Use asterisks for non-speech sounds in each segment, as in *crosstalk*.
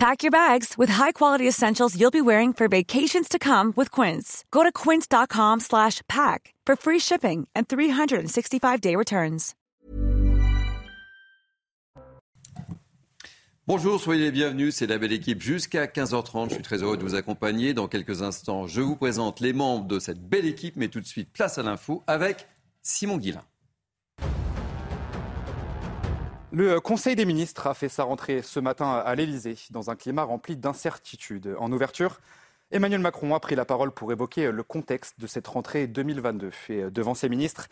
Pack your bags with high-quality essentials you'll be wearing for vacations to come with Quince. Go to quince.com slash pack for free shipping and 365-day returns. Bonjour, soyez les bienvenus, c'est la belle équipe jusqu'à 15h30. Je suis très heureux de vous accompagner. Dans quelques instants, je vous présente les membres de cette belle équipe, mais tout de suite, place à l'info avec Simon Guillain. Le Conseil des ministres a fait sa rentrée ce matin à l'Élysée dans un climat rempli d'incertitudes. En ouverture, Emmanuel Macron a pris la parole pour évoquer le contexte de cette rentrée 2022. Et devant ses ministres,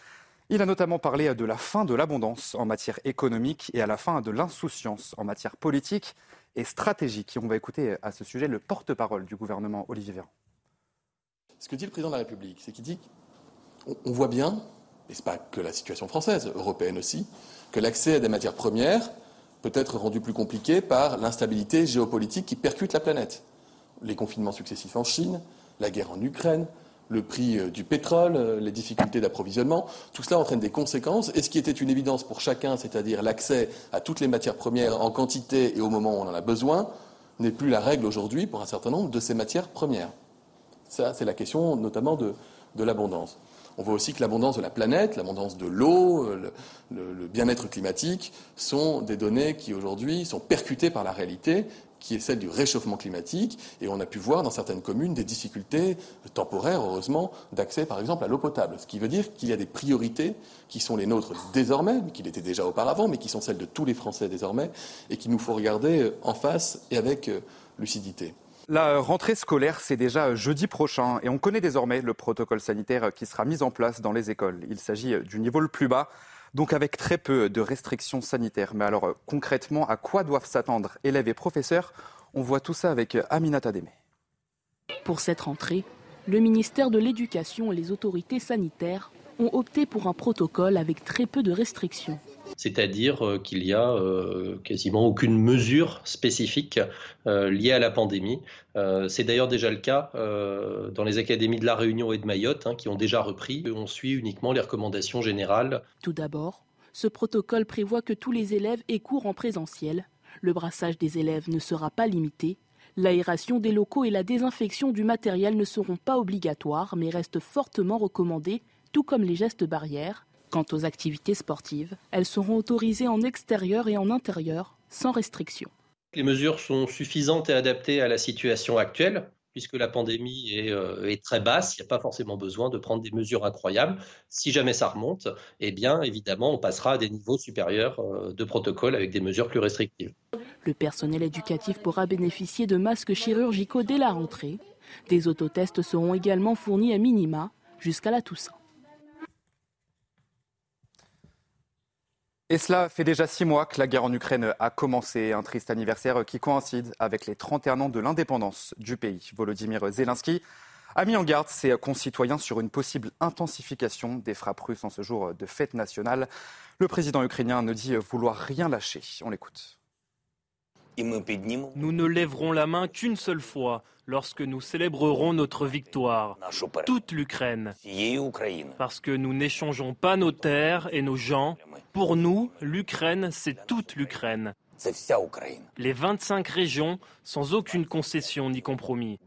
il a notamment parlé de la fin de l'abondance en matière économique et à la fin de l'insouciance en matière politique et stratégique. Et on va écouter à ce sujet le porte-parole du gouvernement, Olivier Véran. Ce que dit le président de la République, c'est qu'il dit on voit bien, et ce n'est pas que la situation française, européenne aussi, que l'accès à des matières premières peut être rendu plus compliqué par l'instabilité géopolitique qui percute la planète. Les confinements successifs en Chine, la guerre en Ukraine, le prix euh, du pétrole, euh, les difficultés d'approvisionnement, tout cela entraîne des conséquences. Et ce qui était une évidence pour chacun, c'est-à-dire l'accès à toutes les matières premières en quantité et au moment où on en a besoin, n'est plus la règle aujourd'hui pour un certain nombre de ces matières premières. Ça, c'est la question notamment de, de l'abondance. On voit aussi que l'abondance de la planète, l'abondance de l'eau, euh, le, bien-être climatique sont des données qui aujourd'hui sont percutées par la réalité qui est celle du réchauffement climatique, et on a pu voir dans certaines communes des difficultés temporaires, heureusement, d'accès par exemple à l'eau potable. Ce qui veut dire qu'il y a des priorités qui sont les nôtres désormais, qui l'étaient déjà auparavant, mais qui sont celles de tous les Français désormais, et qu'il nous faut regarder en face et avec euh, lucidité. La rentrée scolaire, c'est déjà jeudi prochain et on connaît désormais le protocole sanitaire qui sera mis en place dans les écoles. Il s'agit du niveau le plus bas, donc avec très peu de restrictions sanitaires. Mais alors concrètement, à quoi doivent s'attendre élèves et professeurs? On voit tout ça avec Aminata Démé. Pour cette rentrée, le ministère de l'Éducation et les autorités sanitaires ont opté pour un protocole avec très peu de restrictions c'est-à-dire euh, qu'il n'y a euh, quasiment aucune mesure spécifique euh, liée à la pandémie. C'est d'ailleurs déjà le cas dans les académies de La Réunion et de Mayotte, hein, qui ont déjà repris. On suit uniquement les recommandations générales. Tout d'abord, ce protocole prévoit que tous les élèves aient cours en présentiel. Le brassage des élèves ne sera pas limité. L'aération des locaux et la désinfection du matériel ne seront pas obligatoires, mais restent fortement recommandés, tout comme les gestes barrières. Quant aux activités sportives, elles seront autorisées en extérieur et en intérieur, sans restriction. Les mesures sont suffisantes et adaptées à la situation actuelle, puisque la pandémie est, euh, très basse, il n'y a pas forcément besoin de prendre des mesures incroyables. Si jamais ça remonte, eh bien évidemment, on passera à des niveaux supérieurs euh, de protocole avec des mesures plus restrictives. Le personnel éducatif pourra bénéficier de masques chirurgicaux dès la rentrée. Des autotests seront également fournis à minima jusqu'à la Toussaint. Et cela fait déjà six mois que la guerre en Ukraine a commencé, un triste anniversaire qui coïncide avec les 31 ans de l'indépendance du pays. Volodymyr Zelensky a mis en garde ses concitoyens sur une possible intensification des frappes russes en ce jour de fête nationale. Le président ukrainien ne dit vouloir rien lâcher. On l'écoute. Nous ne lèverons la main qu'une seule fois lorsque nous célébrerons notre victoire, toute l'Ukraine, parce que nous n'échangeons pas nos terres et nos gens. Pour nous, l'Ukraine, c'est toute l'Ukraine. Les 25 régions sans aucune concession ni compromis.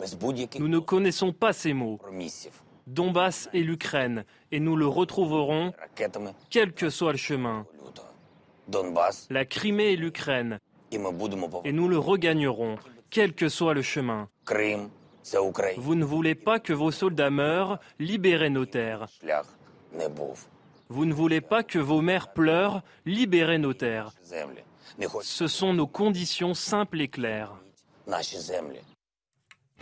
Nous ne connaissons pas ces mots. Donbass et l'Ukraine, et nous le retrouverons quel que soit le chemin. La Crimée et l'Ukraine, et nous le regagnerons, quel que soit le chemin. Vous ne voulez pas que vos soldats meurent, libérez nos terres. Vous ne voulez pas que vos mères pleurent, libérez nos terres. Ce sont nos conditions simples et claires.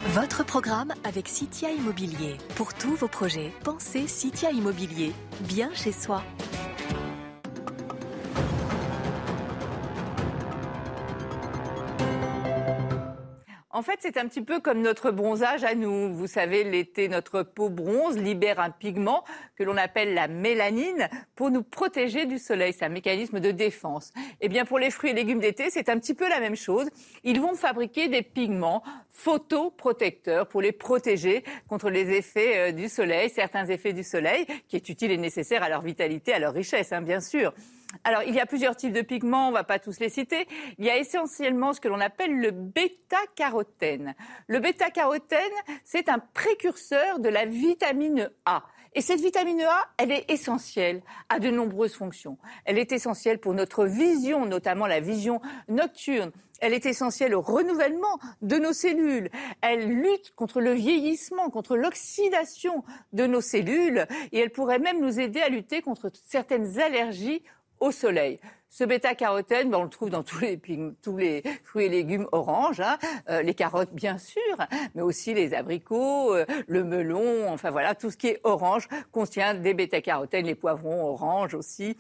Votre programme avec Citia Immobilier. Pour tous vos projets, pensez Citia Immobilier. Bien chez soi. En fait, c'est un petit peu comme notre bronzage à nous. Vous savez, l'été, notre peau bronze libère un pigment que l'on appelle la mélanine pour nous protéger du soleil. C'est un mécanisme de défense. Eh bien, pour les fruits et légumes d'été, c'est un petit peu la même chose. Ils vont fabriquer des pigments photoprotecteurs pour les protéger contre les effets euh, du soleil, certains effets du soleil, qui est utile et nécessaire à leur vitalité, à leur richesse, hein, bien sûr. Alors, il y a plusieurs types de pigments, on ne va pas tous les citer. Il y a essentiellement ce que l'on appelle le bêta-carotène. Le bêta-carotène, c'est un précurseur de la vitamine A. Et cette vitamine A, elle est essentielle à de nombreuses fonctions. Elle est essentielle pour notre vision, notamment la vision nocturne. Elle est essentielle au renouvellement de nos cellules. Elle lutte contre le vieillissement, contre l'oxydation de nos cellules. Et elle pourrait même nous aider à lutter contre certaines allergies au soleil. Ce bêta-carotène, ben, on le trouve dans tous les, tous les fruits et légumes oranges, hein. euh, les carottes bien sûr, mais aussi les abricots, euh, le melon, enfin voilà, tout ce qui est orange contient des bêta-carotènes, les poivrons orange aussi.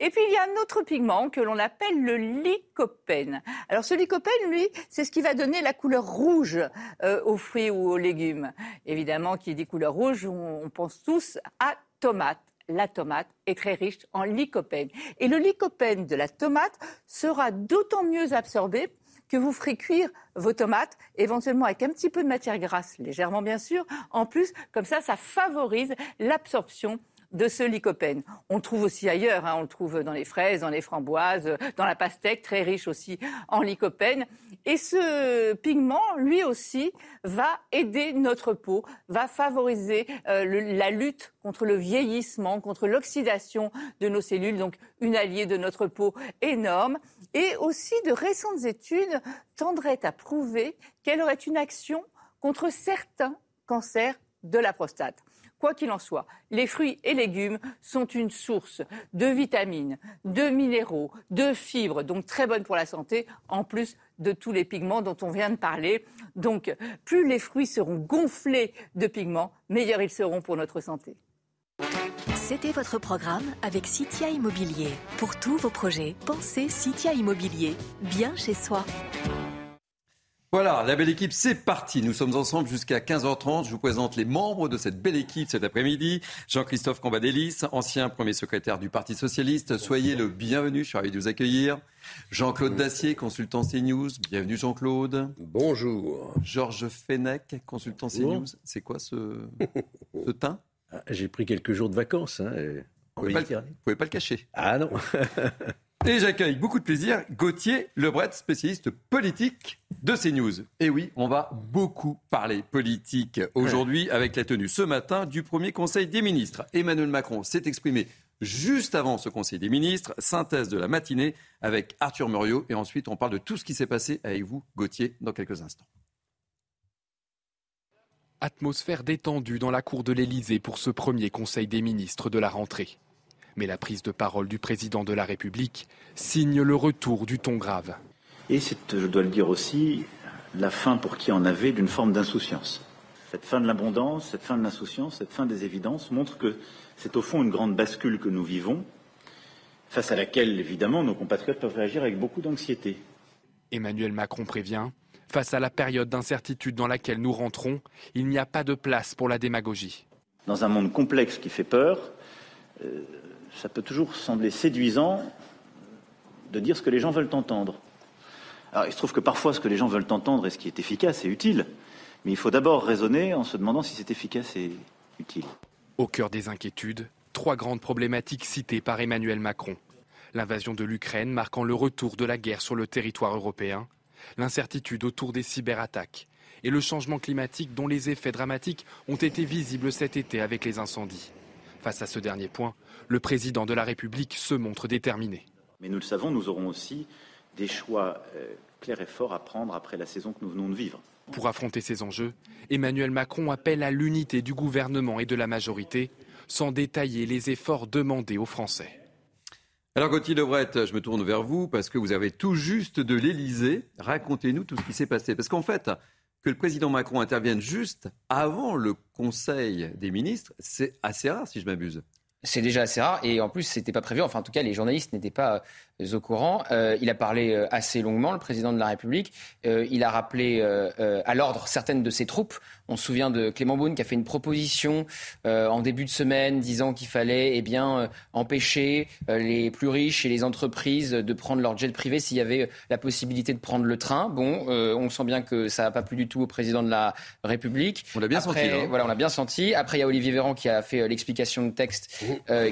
Et puis il y a un autre pigment que l'on appelle le lycopène. Alors ce lycopène, lui, c'est ce qui va donner la couleur rouge euh, aux fruits ou aux légumes. Évidemment, qui dit couleur rouge, on pense tous à tomate la tomate est très riche en lycopène. Et le lycopène de la tomate sera d'autant mieux absorbé que vous ferez cuire vos tomates, éventuellement avec un petit peu de matière grasse, légèrement bien sûr. En plus, comme ça, ça favorise l'absorption de ce lycopène. On le trouve aussi ailleurs, hein. on le trouve dans les fraises, dans les framboises, dans la pastèque, très riche aussi en lycopène. Et ce pigment, lui aussi, va aider notre peau, va favoriser euh, la lutte contre le vieillissement, contre l'oxydation de nos cellules, donc une alliée de notre peau énorme. Et aussi, de récentes études tendraient à prouver qu'elle aurait une action contre certains cancers de la prostate. Quoi qu'il en soit, les fruits et légumes sont une source de vitamines, de minéraux, de fibres, donc très bonnes pour la santé, en plus de tous les pigments dont on vient de parler. Donc, plus les fruits seront gonflés de pigments, meilleurs ils seront pour notre santé. C'était votre programme avec Citia Immobilier. Pour tous vos projets, pensez Citia Immobilier, bien chez soi. Voilà, la belle équipe, c'est parti. Nous sommes ensemble jusqu'à 15h30. Je vous présente les membres de cette belle équipe cet après-midi. Jean-Christophe Cambadélis, ancien premier secrétaire du Parti Socialiste. Soyez le bienvenu, je suis ravi de vous accueillir. Jean-Claude Dacier, consultant CNews. Bienvenue Jean-Claude. Bonjour. Georges Fenech, consultant CNews. C'est quoi ce, *laughs* ce teint? Ah, J'ai pris quelques jours de vacances. Hein, vous ne pouvez, pas le cacher. Ah non *laughs* Et j'accueille beaucoup de plaisir Gauthier Lebret, spécialiste politique de CNews. Et oui, on va beaucoup parler politique aujourd'hui avec la tenue ce matin du premier Conseil des ministres. Emmanuel Macron s'est exprimé juste avant ce Conseil des ministres, synthèse de la matinée avec Arthur Muriot. Et ensuite, on parle de tout ce qui s'est passé avec vous, Gauthier, dans quelques instants. Atmosphère détendue dans la cour de l'Élysée pour ce premier Conseil des ministres de la rentrée. Mais la prise de parole du président de la République signe le retour du ton grave. Et c'est, je dois le dire aussi, la fin pour qui en avait d'une forme d'insouciance. Cette fin de l'abondance, cette fin de l'insouciance, cette fin des évidences montre que c'est au fond une grande bascule que nous vivons, face à laquelle, évidemment, nos compatriotes peuvent réagir avec beaucoup d'anxiété. Emmanuel Macron prévient, face à la période d'incertitude dans laquelle nous rentrons, il n'y a pas de place pour la démagogie. Dans un monde complexe qui fait peur, euh, ça peut toujours sembler séduisant de dire ce que les gens veulent entendre. Alors, il se trouve que parfois, ce que les gens veulent entendre et ce qui est efficace est utile. Mais il faut d'abord raisonner en se demandant si c'est efficace et utile. Au cœur des inquiétudes, trois grandes problématiques citées par Emmanuel Macron. L'invasion de l'Ukraine marquant le retour de la guerre sur le territoire européen, l'incertitude autour des cyberattaques et le changement climatique dont les effets dramatiques ont été visibles cet été avec les incendies. Face à ce dernier point, le président de la République se montre déterminé. Mais nous le savons, nous aurons aussi des choix euh, clairs et forts à prendre après la saison que nous venons de vivre. Pour affronter ces enjeux, Emmanuel Macron appelle à l'unité du gouvernement et de la majorité, sans détailler les efforts demandés aux Français. Alors Gauthier Lebret, je me tourne vers vous parce que vous avez tout juste de l'Elysée. Racontez-nous tout ce qui s'est passé. Parce qu'en fait, que le président Macron intervienne juste avant le Conseil des ministres, c'est assez rare si je m'abuse. C'est déjà assez rare et en plus c'était pas prévu. Enfin en tout cas les journalistes n'étaient pas au courant. Euh, il a parlé euh, assez longuement, le président de la République. Euh, il a rappelé à l'ordre certaines de ses troupes. On se souvient de Clément Beaune qui a fait une proposition en début de semaine disant qu'il fallait eh bien, empêcher les plus riches et les entreprises de prendre leur jet privé s'il y avait la possibilité de prendre le train. Bon, on sent bien que ça n'a pas plu du tout au président de la République. On l'a bien senti. Hein. Voilà, on l'a bien senti. Après, il y a Olivier Véran qui a fait l'explication de texte,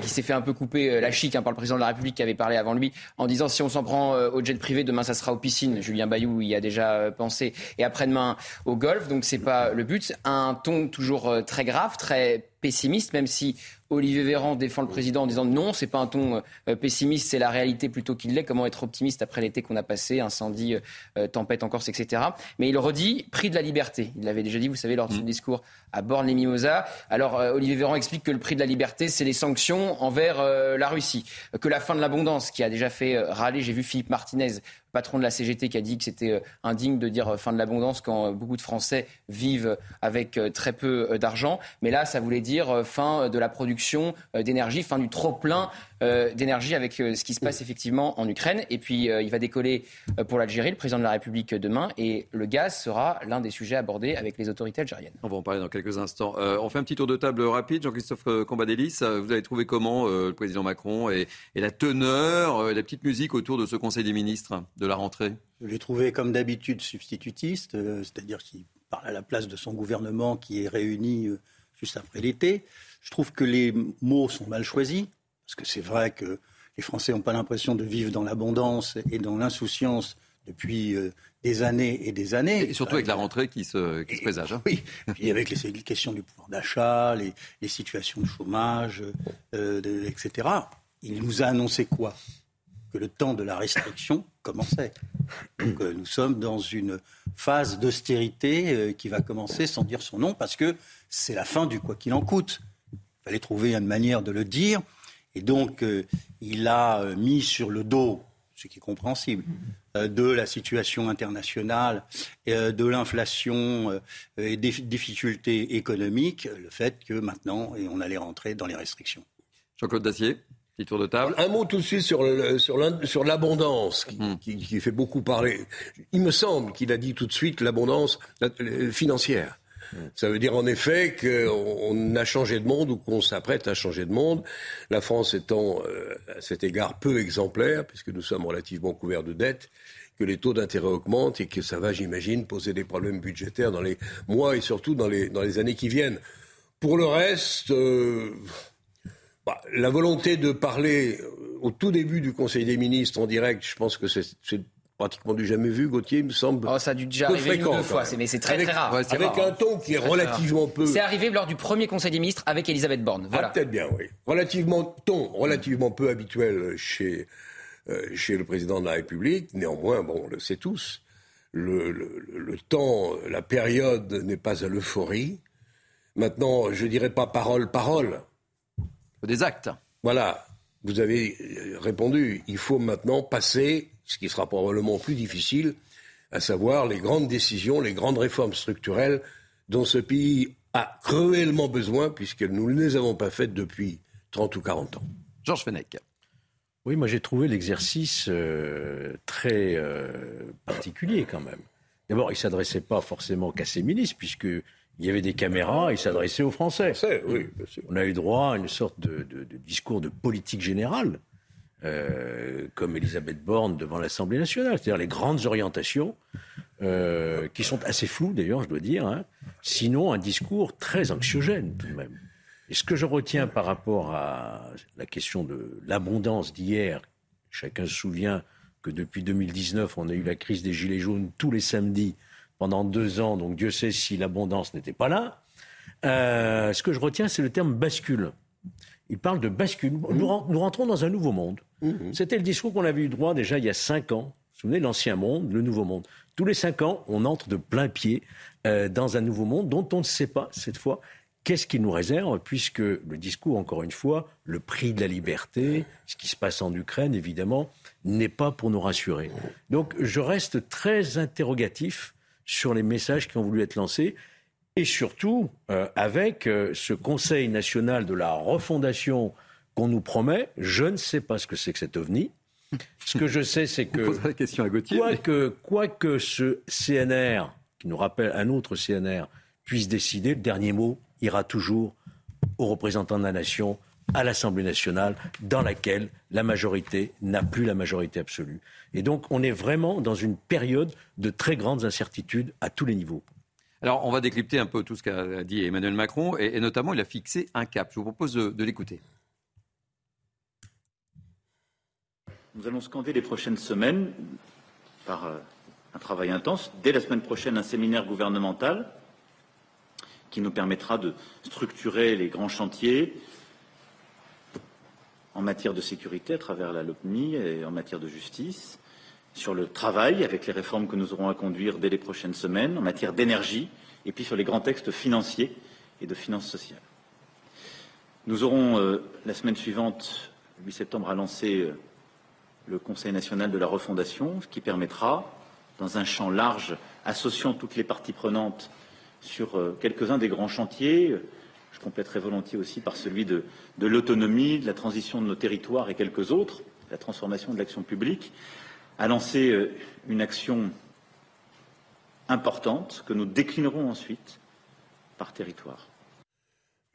qui s'est fait un peu couper la chic hein, par le président de la République qui avait parlé avant lui en disant si on s'en prend euh, au jet privé, demain ça sera aux piscines. Julien Bayou y a déjà euh, pensé. Et après-demain au golf. Donc c'est pas le but. Un ton toujours euh, très grave, très pessimiste, même si Olivier Véran défend le président en disant non, c'est pas un ton euh, pessimiste, c'est la réalité plutôt qu'il l'est. Comment être optimiste après l'été qu'on a passé, incendie, euh, tempête en Corse, etc. Mais il redit prix de la liberté. Il l'avait déjà dit, vous savez, lors de son mmh. discours à Borne-les-Mimosas. Alors euh, Olivier Véran explique que le prix de la liberté, c'est les sanctions envers la Russie, que la fin de l'abondance, qui a déjà fait râler. J'ai vu Philippe Martinez patron de la CGT qui a dit que c'était euh, indigne de dire euh, fin de l'abondance quand euh, beaucoup de Français vivent avec très peu d'argent. Mais là, ça voulait dire fin de la production d'énergie, fin du trop-plein d'énergie avec ce qui se passe effectivement en Ukraine. Et puis, il va décoller pour l'Algérie, le président de la République demain. Et le gaz sera l'un des sujets abordés avec les autorités algériennes. On va en parler dans quelques instants. on fait un petit tour de table rapide. Jean-Christophe Cambadélis, vous avez trouvé comment le président Macron et, et la teneur, la petite musique autour de ce Conseil des ministres de la rentrée? Je l'ai trouvé comme d'habitude substitutiste, euh, c'est-à-dire qu'il parle à la place de son gouvernement qui est réuni euh, juste après l'été. Je trouve que les mots sont mal choisis, parce que c'est vrai que les Français n'ont pas l'impression de vivre dans l'abondance et dans l'insouciance depuis euh, des années et des années. Et surtout avec la rentrée qui se, qui se présage. Hein. Oui, puis avec les, questions du pouvoir d'achat, les, situations de chômage, etc. Il nous a annoncé quoi? Que le temps de la restriction commençait. Donc euh, nous sommes dans une phase d'austérité euh, qui va commencer sans dire son nom parce que c'est la fin du quoi qu'il en coûte. Il fallait trouver une manière de le dire. Et donc euh, il a mis sur le dos, ce qui est compréhensible, de la situation internationale, de l'inflation et des difficultés économiques, le fait que maintenant on allait rentrer dans les restrictions. Jean-Claude Dacier tour de table. Un mot tout de suite sur, sur l'abondance hmm. qui, fait beaucoup parler. Il me semble qu'il a dit tout de suite l'abondance financière. Ça veut dire en effet qu'on a changé de monde ou qu'on s'apprête à changer de monde. La France étant euh, à cet égard peu exemplaire, puisque nous sommes relativement couverts de dettes, que les taux d'intérêt augmentent et que ça va, j'imagine, poser des problèmes budgétaires dans les mois et surtout dans les, dans les années qui viennent. Pour le reste, euh, bah, la volonté de parler euh, au tout début du Conseil des ministres en direct, je pense que c'est pratiquement du jamais vu, Gauthier, il me semble. Oh, ça a dû déjà arriver une deux fois, mais c'est très avec, très rare. avec un ton qui est, relativement peu. C'est arrivé lors du premier Conseil des ministres avec Elisabeth Borne. Voilà. Ah, peut-être bien, oui. Relativement ton, relativement peu habituel chez euh, chez le président de la République. Néanmoins, bon, on le sait tous, le, le, le temps, la période n'est pas à l'euphorie. Maintenant, je dirais pas parole, parole des actes. Voilà, vous avez répondu. Il faut maintenant passer, ce qui sera probablement plus difficile, à savoir les grandes décisions, les grandes réformes structurelles dont ce pays a cruellement besoin, puisque nous ne les avons pas faites depuis 30 ou 40 ans. Georges Fenech. Oui, moi j'ai trouvé l'exercice euh, très euh, particulier quand même. D'abord, il ne s'adressait pas forcément qu'à ses ministres, puisque il y avait des caméras, il s'adressait aux Français. On a eu droit à une sorte de, discours de politique générale, euh, comme Elisabeth Borne devant l'Assemblée nationale, c'est-à-dire les grandes orientations, euh, qui sont assez floues d'ailleurs, je dois dire, hein. sinon un discours très anxiogène tout de même. Et ce que je retiens par rapport à la question de l'abondance d'hier, chacun se souvient que depuis 2019, on a eu la crise des Gilets jaunes tous les samedis pendant deux ans, donc Dieu sait si l'abondance n'était pas là. Euh, ce que je retiens, c'est le terme bascule. Il parle de bascule. Nous, rentrons dans un nouveau monde. Mmh. C'était le discours qu'on avait eu droit déjà il y a cinq ans. Vous vous souvenez, l'ancien monde, le nouveau monde. Tous les cinq ans, on entre de plein pied euh, dans un nouveau monde dont on ne sait pas, cette fois, qu'est-ce qu'il nous réserve, puisque le discours, encore une fois, le prix de la liberté, ce qui se passe en Ukraine, évidemment, n'est pas pour nous rassurer. Donc, je reste très interrogatif sur les messages qui ont voulu être lancés et surtout euh, avec euh, ce Conseil national de la refondation qu'on nous promet. Je ne sais pas ce que c'est que cet ovni. Ce que je sais, c'est *laughs* que. la question à Gauthier. Quoi, que, quoi que ce CNR, qui nous rappelle un autre CNR, puisse décider, le dernier mot ira toujours aux représentants de la nation, à l'Assemblée nationale, dans laquelle la majorité n'a plus la majorité absolue. Et donc, on est vraiment dans une période de très grandes incertitudes à tous les niveaux. Alors, on va décrypter un peu tout ce qu'a dit Emmanuel Macron, et, notamment, il a fixé un cap. Je vous propose de, l'écouter. Nous allons scander les prochaines semaines, par euh, un travail intense, dès la semaine prochaine, un séminaire gouvernemental qui nous permettra de structurer les grands chantiers en matière de sécurité à travers la LOPMI et en matière de justice, sur le travail avec les réformes que nous aurons à conduire dès les prochaines semaines, en matière d'énergie, et puis sur les grands textes financiers et de finances sociales. Nous aurons euh, la semaine suivante, le 8 septembre, à lancer euh, le Conseil national de la refondation, ce qui permettra, dans un champ large, associant toutes les parties prenantes sur euh, quelques-uns des grands chantiers, je compléterai volontiers aussi par celui de, de l'autonomie, de la transition de nos territoires et quelques autres, la transformation de l'action publique, a lancé euh, une action importante que nous déclinerons ensuite par territoire.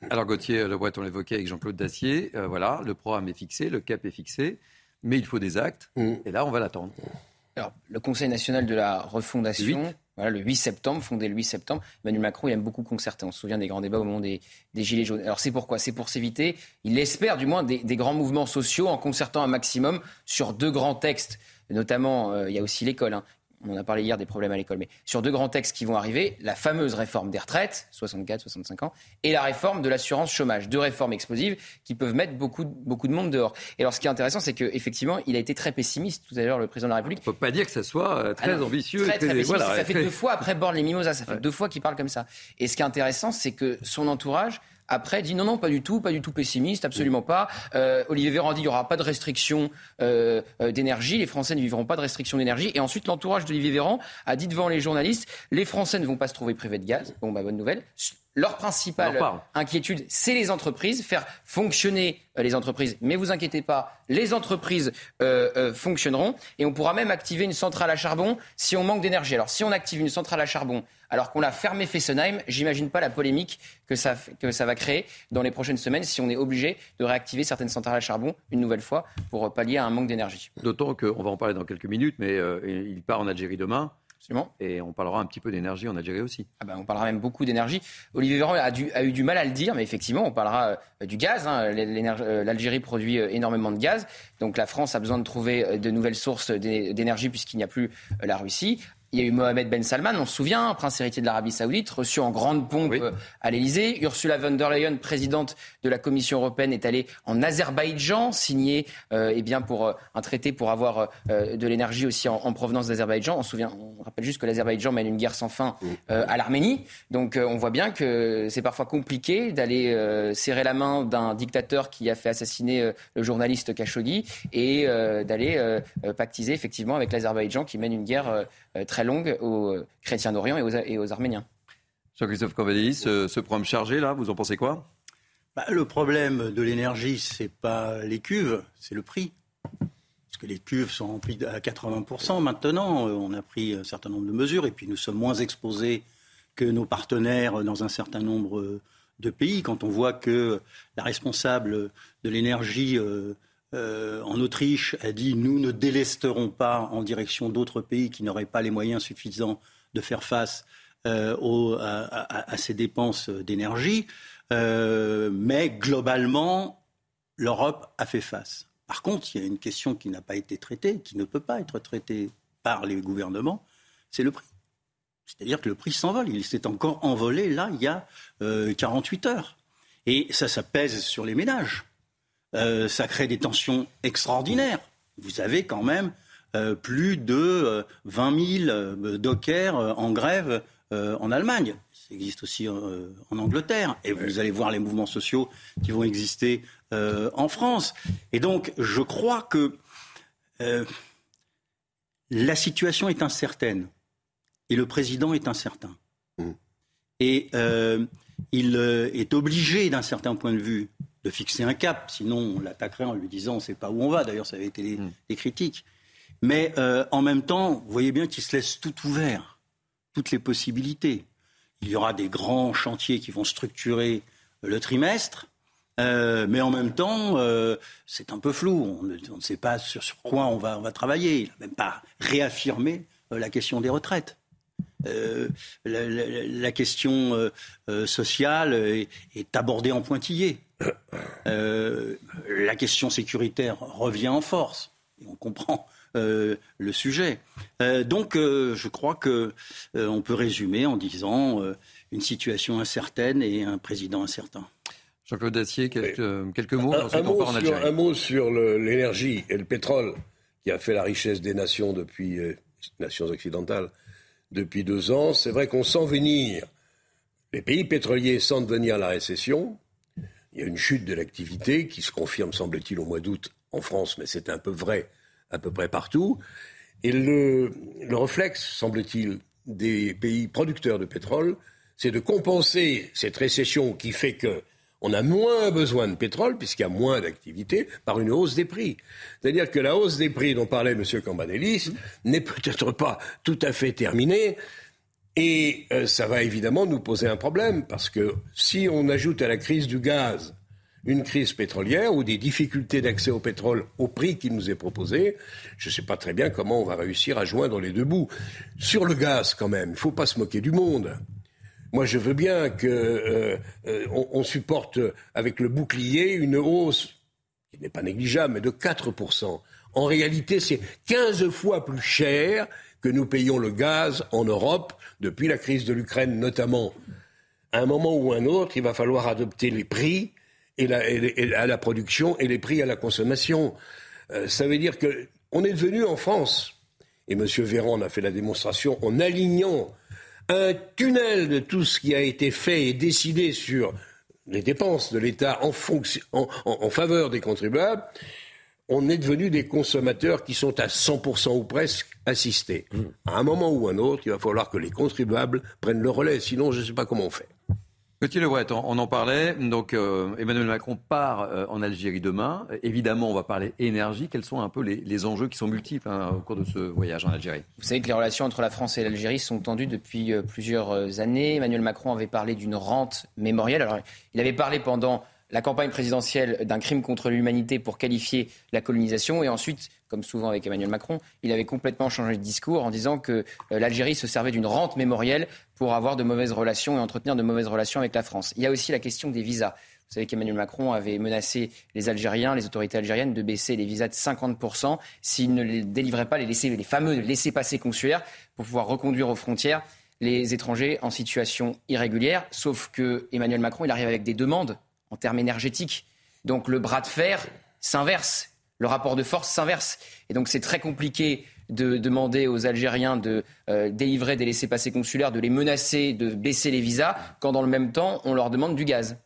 Alors Gauthier Le on l'évoquait avec Jean-Claude Dacier, euh, voilà, le programme est fixé, le cap est fixé, mais il faut des actes, mmh. et là on va l'attendre. Alors, le Conseil national de la refondation, voilà, le 8 septembre, fondé le 8 septembre, Emmanuel Macron il aime beaucoup concerter. On se souvient des grands débats au moment des, Gilets jaunes. Alors c'est pourquoi? C'est pour s'éviter, il espère du moins, des, des, grands mouvements sociaux en concertant un maximum sur deux grands textes notamment, euh, il y a aussi l'école. Hein. On en a parlé hier des problèmes à l'école, mais sur deux grands textes qui vont arriver, la fameuse réforme des retraites, 64, 65 ans, et la réforme de l'assurance chômage. Deux réformes explosives qui peuvent mettre beaucoup, beaucoup de monde dehors. Et alors, ce qui est intéressant, c'est qu'effectivement, il a été très pessimiste tout à l'heure, le président de la République. On ne peut pas dire que ça soit euh, très ah ambitieux. Très, très, ça fait deux fois après Borne les Mimosas, ça fait deux fois qu'il parle comme ça. Et ce qui est intéressant, c'est que son entourage après, dit non, non, pas du tout, pas du tout pessimiste, absolument pas. Euh, Olivier Véran dit il n'y aura pas de restriction euh, euh, d'énergie, les Français ne vivront pas de restriction d'énergie. Et ensuite, l'entourage d'Olivier Véran a dit devant les journalistes les Français ne vont pas se trouver privés de gaz. Bon, bah, bonne nouvelle. Leur principale inquiétude, c'est les entreprises, faire fonctionner euh, les entreprises. Mais vous inquiétez pas, les entreprises euh, euh, fonctionneront et on pourra même activer une centrale à charbon si on manque d'énergie. Alors si on active une centrale à charbon alors qu'on l'a fermé Fessenheim, j'imagine pas la polémique que ça, que ça va créer dans les prochaines semaines si on est obligé de réactiver certaines centrales à charbon une nouvelle fois pour pallier à un manque d'énergie. D'autant qu'on va en parler dans quelques minutes, mais il part en Algérie demain. Et on parlera un petit peu d'énergie en Algérie aussi. Ah ben, on parlera même beaucoup d'énergie. Olivier Véran a, a, eu du mal à le dire, mais effectivement, on parlera euh, du gaz. Hein. Euh, L'Algérie produit euh, énormément de gaz. Donc la France a besoin de trouver de nouvelles sources d'énergie puisqu'il n'y a plus la Russie. Il y a eu Mohamed Ben Salman, on se souvient, prince héritier de l'Arabie Saoudite, reçu en grande pompe euh, à l'Elysée. Ursula von der Leyen, présidente de la Commission européenne, est allée en Azerbaïdjan signer euh, eh bien pour euh, un traité pour avoir de l'énergie aussi en, provenance d'Azerbaïdjan. On se souvient, on rappelle juste que l'Azerbaïdjan mène une guerre sans fin à l'Arménie. Donc on voit bien que c'est parfois compliqué d'aller serrer la main d'un dictateur qui a fait assassiner le journaliste Khashoggi et d'aller pactiser effectivement avec l'Azerbaïdjan qui mène une guerre très longue aux chrétiens d'Orient et aux, Arméniens. Jean-Christophe Cambadélis, ce, programme chargé, là, vous en pensez quoi? Bah, Le problème de l'énergie, ce n'est pas les cuves, c'est le prix. Parce que les cuves sont remplies à 80% maintenant. On a pris un certain nombre de mesures et puis nous sommes moins exposés que nos partenaires dans un certain nombre de pays. Quand on voit que la responsable de l'énergie euh, en Autriche a dit nous ne délesterons pas en direction d'autres pays qui n'auraient pas les moyens suffisants de faire face euh, à, ces dépenses d'énergie. Euh, mais globalement, l'Europe a fait face. Par contre, il y a une question qui n'a pas été traitée, qui ne peut pas être traitée par les gouvernements, c'est le prix. C'est-à-dire que le prix s'envole. Il s'est encore envolé, là, il y a 48 heures. Et ça, ça pèse sur les ménages. Euh, ça crée des tensions extraordinaires. Vous avez quand même euh, plus de 20 euh, 000 dockers en grève en Allemagne. Ça existe aussi en Angleterre. Et vous allez voir les mouvements sociaux qui vont exister en France. Et donc, je crois que la situation est incertaine et le président est incertain. Mmh. Et il est obligé, d'un certain point de vue, de fixer un cap. Sinon, on l'attaquerait en lui disant on ne sait pas où on va. D'ailleurs, ça avait été les, mm. critiques. Mais euh, en même temps, vous voyez bien qu'il se laisse tout ouvert, toutes les possibilités. Il y aura des grands chantiers qui vont structurer le trimestre. Euh, mais en même temps, euh, c'est un peu flou. On ne, sait pas sur, quoi on va, on va travailler. Il n'a même pas réaffirmé la question des retraites. Euh, la, question euh, euh, sociale est, abordée en pointillé. la question sécuritaire revient en force. Et on comprend le sujet. donc, je crois que on peut résumer en disant une situation incertaine et un président incertain. Jean-Claude Dacier, quelques, quelques mots. Un, un, mot sur, un, mot sur, l'énergie et le pétrole qui a fait la richesse des nations depuis les nations occidentales depuis deux ans. C'est vrai qu'on sent venir, les pays pétroliers sentent venir la récession. Il y a une chute de l'activité qui se confirme, semble-t-il, au mois d'août en France, mais c'est un peu vrai à peu près partout. Et le, le réflexe, semble-t-il, des pays producteurs de pétrole, c'est de compenser cette récession qui fait que on a moins besoin de pétrole, puisqu'il y a moins d'activité, par une hausse des prix. C'est-à-dire que la hausse des prix dont parlait M. Cambadelis n'est peut-être pas tout à fait terminée. Et euh, ça va évidemment nous poser un problème, parce que si on ajoute à la crise du gaz une crise pétrolière ou des difficultés d'accès au pétrole au prix qui nous est proposé, je ne sais pas très bien comment on va réussir à joindre les deux bouts. Sur le gaz, quand même, il ne faut pas se moquer du monde. Moi, je veux bien qu'on euh, euh, on supporte avec le bouclier une hausse qui n'est pas négligeable, mais de 4%. En réalité, c'est 15 fois plus cher que nous payons le gaz en Europe depuis la crise de l'Ukraine notamment. À un moment ou un autre, il va falloir adopter les prix à la production et les prix à la consommation. Euh, ça veut dire qu'on est devenu en France, et M. Véran a fait la démonstration en alignant un tunnel de tout ce qui a été fait et décidé sur les dépenses de l'État en, en, faveur des contribuables, on est devenu des consommateurs qui sont à 100% ou presque assistés. Mmh. À un moment ou un autre, il va falloir que les contribuables prennent le relais, sinon je ne sais pas comment on fait. Petit Le on en parlait. Donc, euh, Emmanuel Macron part euh, en Algérie demain. Évidemment, on va parler énergie. Quels sont un peu les, enjeux qui sont multiples hein, au cours de ce voyage en Algérie? Vous savez que les relations entre la France et l'Algérie sont tendues depuis euh, plusieurs années. Emmanuel Macron avait parlé d'une rente mémorielle. Alors, il avait parlé pendant la campagne présidentielle d'un crime contre l'humanité pour qualifier la colonisation. Et ensuite, comme souvent avec Emmanuel Macron, il avait complètement changé de discours en disant que euh, l'Algérie se servait d'une rente mémorielle pour avoir de mauvaises relations et entretenir de mauvaises relations avec la France. Il y a aussi la question des visas. Vous savez qu'Emmanuel Macron avait menacé les Algériens, les autorités algériennes, de baisser les visas de 50% s'ils ne délivraient pas les, les fameux laissés-passer consulaires pour pouvoir reconduire aux frontières les étrangers en situation irrégulière. Sauf que Emmanuel Macron, il arrive avec des demandes en termes énergétiques. Donc le bras de fer s'inverse, le rapport de force s'inverse. Et donc c'est très compliqué de demander aux Algériens de euh, délivrer des laissés-passer consulaires, de les menacer de baisser les visas, quand dans le même temps on leur demande du gaz.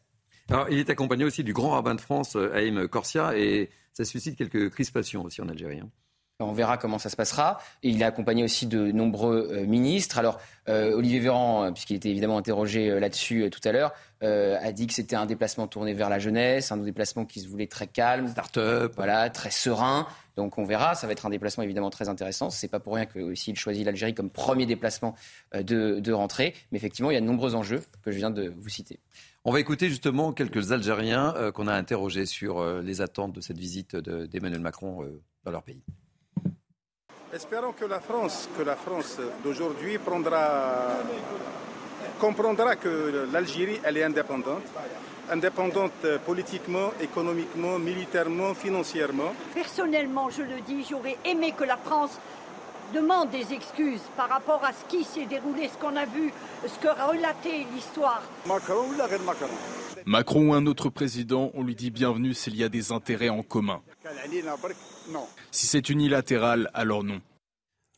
Alors, il est accompagné aussi du grand rabbin de France, euh, Haïm Corsia, et ça suscite quelques crispations aussi en Algérie. Hein. On verra comment ça se passera. Et il est accompagné aussi de nombreux euh, ministres. Alors, euh, Olivier Véran, euh, puisqu'il était évidemment interrogé là-dessus tout à l'heure, a dit que c'était un déplacement tourné vers la jeunesse, un déplacement qui se voulait très calme, start-up, voilà, très serein. Donc on verra, ça va être un déplacement évidemment très intéressant. C'est pas pour rien que s'il choisit l'Algérie comme premier déplacement de, de rentrée, mais effectivement il y a de nombreux enjeux que je viens de vous citer. On va écouter justement quelques Algériens qu'on a interrogés sur les attentes de cette visite d'Emmanuel Macron dans leur pays. Espérons que la France, que la France d'aujourd'hui prendra, comprendra que l'Algérie, elle est indépendante, indépendante politiquement, économiquement, militairement, financièrement. Personnellement, je le dis, j'aurais aimé que la France demande des excuses par rapport à ce qui s'est déroulé, ce qu'on a vu, ce que relatait l'histoire. Macron ou la reine Macron? Macron ou un autre président, on lui dit bienvenue s'il y a des intérêts en commun. Si c'est unilatéral, alors non.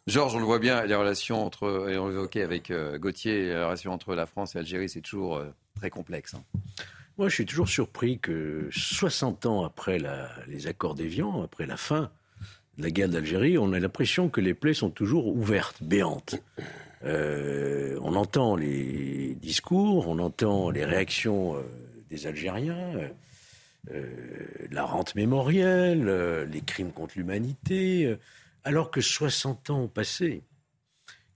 Georges, on le voit bien, les relations entre, et on l'évoquait avec euh, Gauthier, les relations entre la France et l'Algérie, c'est toujours euh, très complexe. Hein. Moi, je suis toujours surpris que 60 ans après les accords d'Évian, après la fin de la guerre d'Algérie, on a l'impression que les plaies sont toujours ouvertes, béantes. Euh, on entend les discours, on entend les réactions des Algériens. La rente mémorielle, les crimes contre l'humanité, alors que 60 ans ont passé,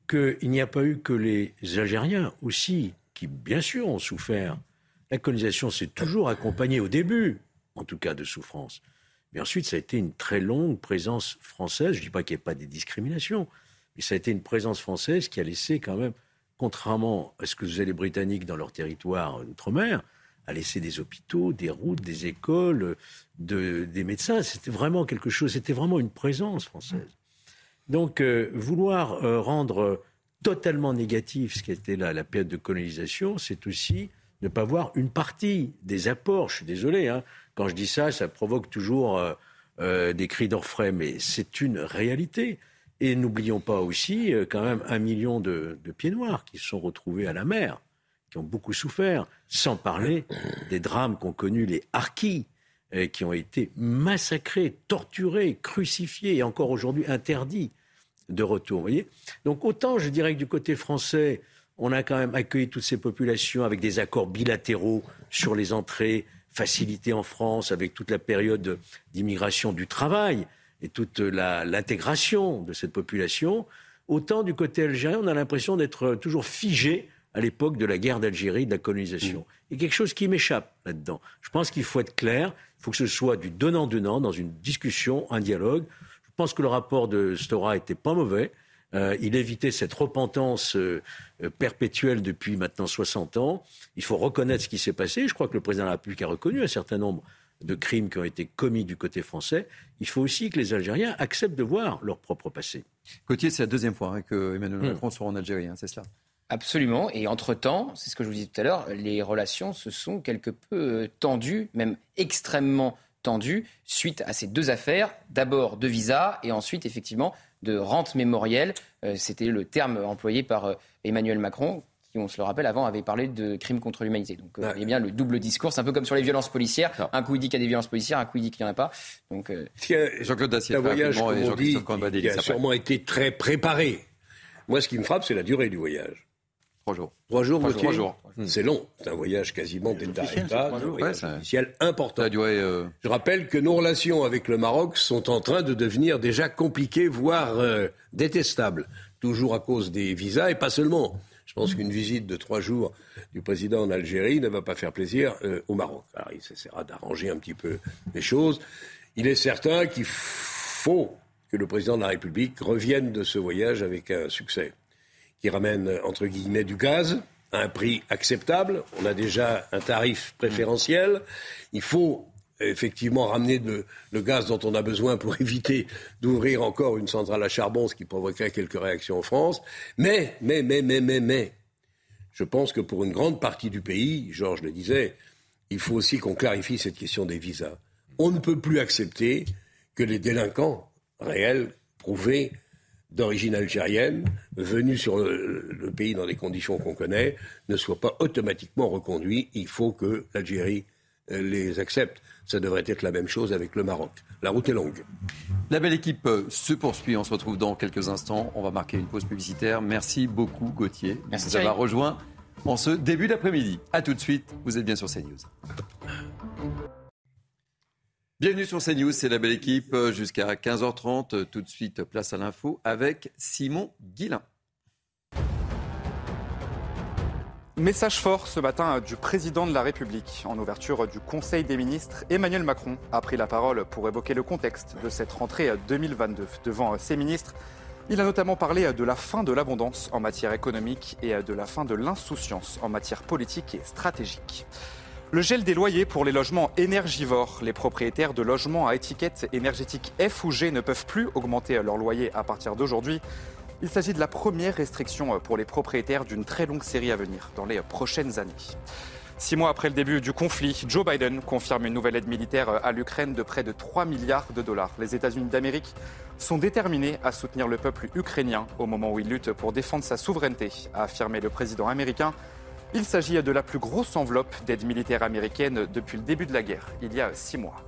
qu'il n'y a pas eu que les Algériens aussi, qui bien sûr ont souffert. La colonisation s'est toujours accompagnée au début, en tout cas, de souffrance. Mais ensuite, ça a été une très longue présence française. Je ne dis pas qu'il n'y ait pas des discriminations, mais ça a été une présence française qui a laissé quand même, contrairement à ce que faisaient les Britanniques dans leur territoire d'outre-mer, a laissé des hôpitaux, des routes, des écoles, des médecins. C'était vraiment quelque chose, c'était vraiment une présence française. Donc, euh, vouloir euh, rendre totalement négatif ce qui était là, la période de colonisation, c'est aussi ne pas voir une partie des apports. Je suis désolé, hein. quand je dis ça, ça provoque toujours euh, des cris d'orfraie, mais c'est une réalité. Et n'oublions pas aussi quand même un million de, de pieds noirs qui se sont retrouvés à la mer ont beaucoup souffert, sans parler des drames qu'ont connus les harkis, euh, qui ont été massacrés, torturés, crucifiés et encore aujourd'hui interdits de retour. Donc autant je dirais que du côté français, on a quand même accueilli toutes ces populations avec des accords bilatéraux sur les entrées facilitées en France, avec toute la période d'immigration du travail et toute l'intégration de cette population. Autant du côté algérien, on a l'impression d'être toujours figé à l'époque de la guerre d'Algérie, de la colonisation. Mm. Il y a quelque chose qui m'échappe là-dedans. Je pense qu'il faut être clair, il faut que ce soit du donnant-donnant, dans une discussion, un dialogue. Je pense que le rapport de Stora était pas mauvais. Euh, il évitait cette repentance euh, euh, perpétuelle depuis maintenant 60 ans. Il faut reconnaître ce qui s'est passé. Je crois que le président de la République a reconnu un certain nombre de crimes qui ont été commis du côté français. Il faut aussi que les Algériens acceptent de voir leur propre passé. Gauthier, c'est la deuxième fois hein, que Emmanuel hmm. Macron sera en Algérie, hein, c'est cela? Absolument. Et entre-temps, c'est ce que je vous disais tout à l'heure, les relations se sont quelque peu euh, tendues, même extrêmement tendues, suite à ces deux affaires. D'abord de visa et ensuite, effectivement, de rente mémorielle. Euh, c'était le terme employé par euh, Emmanuel Macron, qui, on se le rappelle, avant avait parlé de crimes contre l'humanité. Donc, y a bien le double discours. C'est un peu comme sur les violences policières. Un coup, il dit qu'il y a des violences policières, un coup, il dit qu'il n'y en a pas. Donc, Jean-Claude Dacier, un voyage, comme on dit, qui a sûrement été très préparé. Moi, ce qui me frappe, c'est la durée du voyage. Trois jours. Trois jours, Trois jours. C'est long. C'est un voyage quasiment d'état à un officiel important. Euh, Je rappelle que nos relations avec le Maroc sont en train de devenir déjà compliquées, voire euh, détestables. Toujours à cause des visas et pas seulement. Je pense qu'une visite de trois jours du président en Algérie ne va pas faire plaisir euh, au Maroc. Alors, il s'essaiera d'arranger un petit peu les choses. Il est certain qu'il faut que le président de la République revienne de ce voyage avec un succès qui ramène, entre guillemets, du gaz à un prix acceptable. On a déjà un tarif préférentiel. Il faut effectivement ramener le gaz dont on a besoin pour *laughs* éviter d'ouvrir encore une centrale à charbon, ce qui provoquerait quelques réactions en France. Mais, mais, mais, mais, mais, mais, je pense que pour une grande partie du pays, Georges le disait, il faut aussi qu'on clarifie cette question des visas. On ne peut plus accepter que les délinquants réels, prouvés, d'origine algérienne, venus sur le, pays dans des conditions qu'on connaît, ne soient pas automatiquement reconduits. Il faut que l'Algérie euh, les accepte. Ça devrait être la même chose avec le Maroc. La route est longue. La belle équipe euh, se poursuit. On se retrouve dans quelques instants. On va marquer une pause publicitaire. Merci beaucoup, Gauthier. Merci. Vous avoir rejoint en ce début d'après-midi. A tout de suite. Vous êtes bien sur CNews. Bienvenue sur CNews, c'est la belle équipe jusqu'à 15h30. Tout de suite, place à l'info avec Simon Guillain. Message fort ce matin du président de la République. En ouverture du Conseil des ministres, Emmanuel Macron a pris la parole pour évoquer le contexte de cette rentrée 2022. Devant ses ministres, il a notamment parlé de la fin de l'abondance en matière économique et de la fin de l'insouciance en matière politique et stratégique. Le gel des loyers pour les logements énergivores. Les propriétaires de logements à étiquette énergétique F ou G ne peuvent plus augmenter leur loyer à partir d'aujourd'hui. Il s'agit de la première restriction pour les propriétaires d'une très longue série à venir dans les prochaines années. Six mois après le début du conflit, Joe Biden confirme une nouvelle aide militaire à l'Ukraine de près de 3 milliards de dollars. Les États-Unis d'Amérique sont déterminés à soutenir le peuple ukrainien au moment où il lutte pour défendre sa souveraineté, a affirmé le président américain. Il s'agit de la plus grosse enveloppe d'aide militaire américaine depuis le début de la guerre, il y a six mois.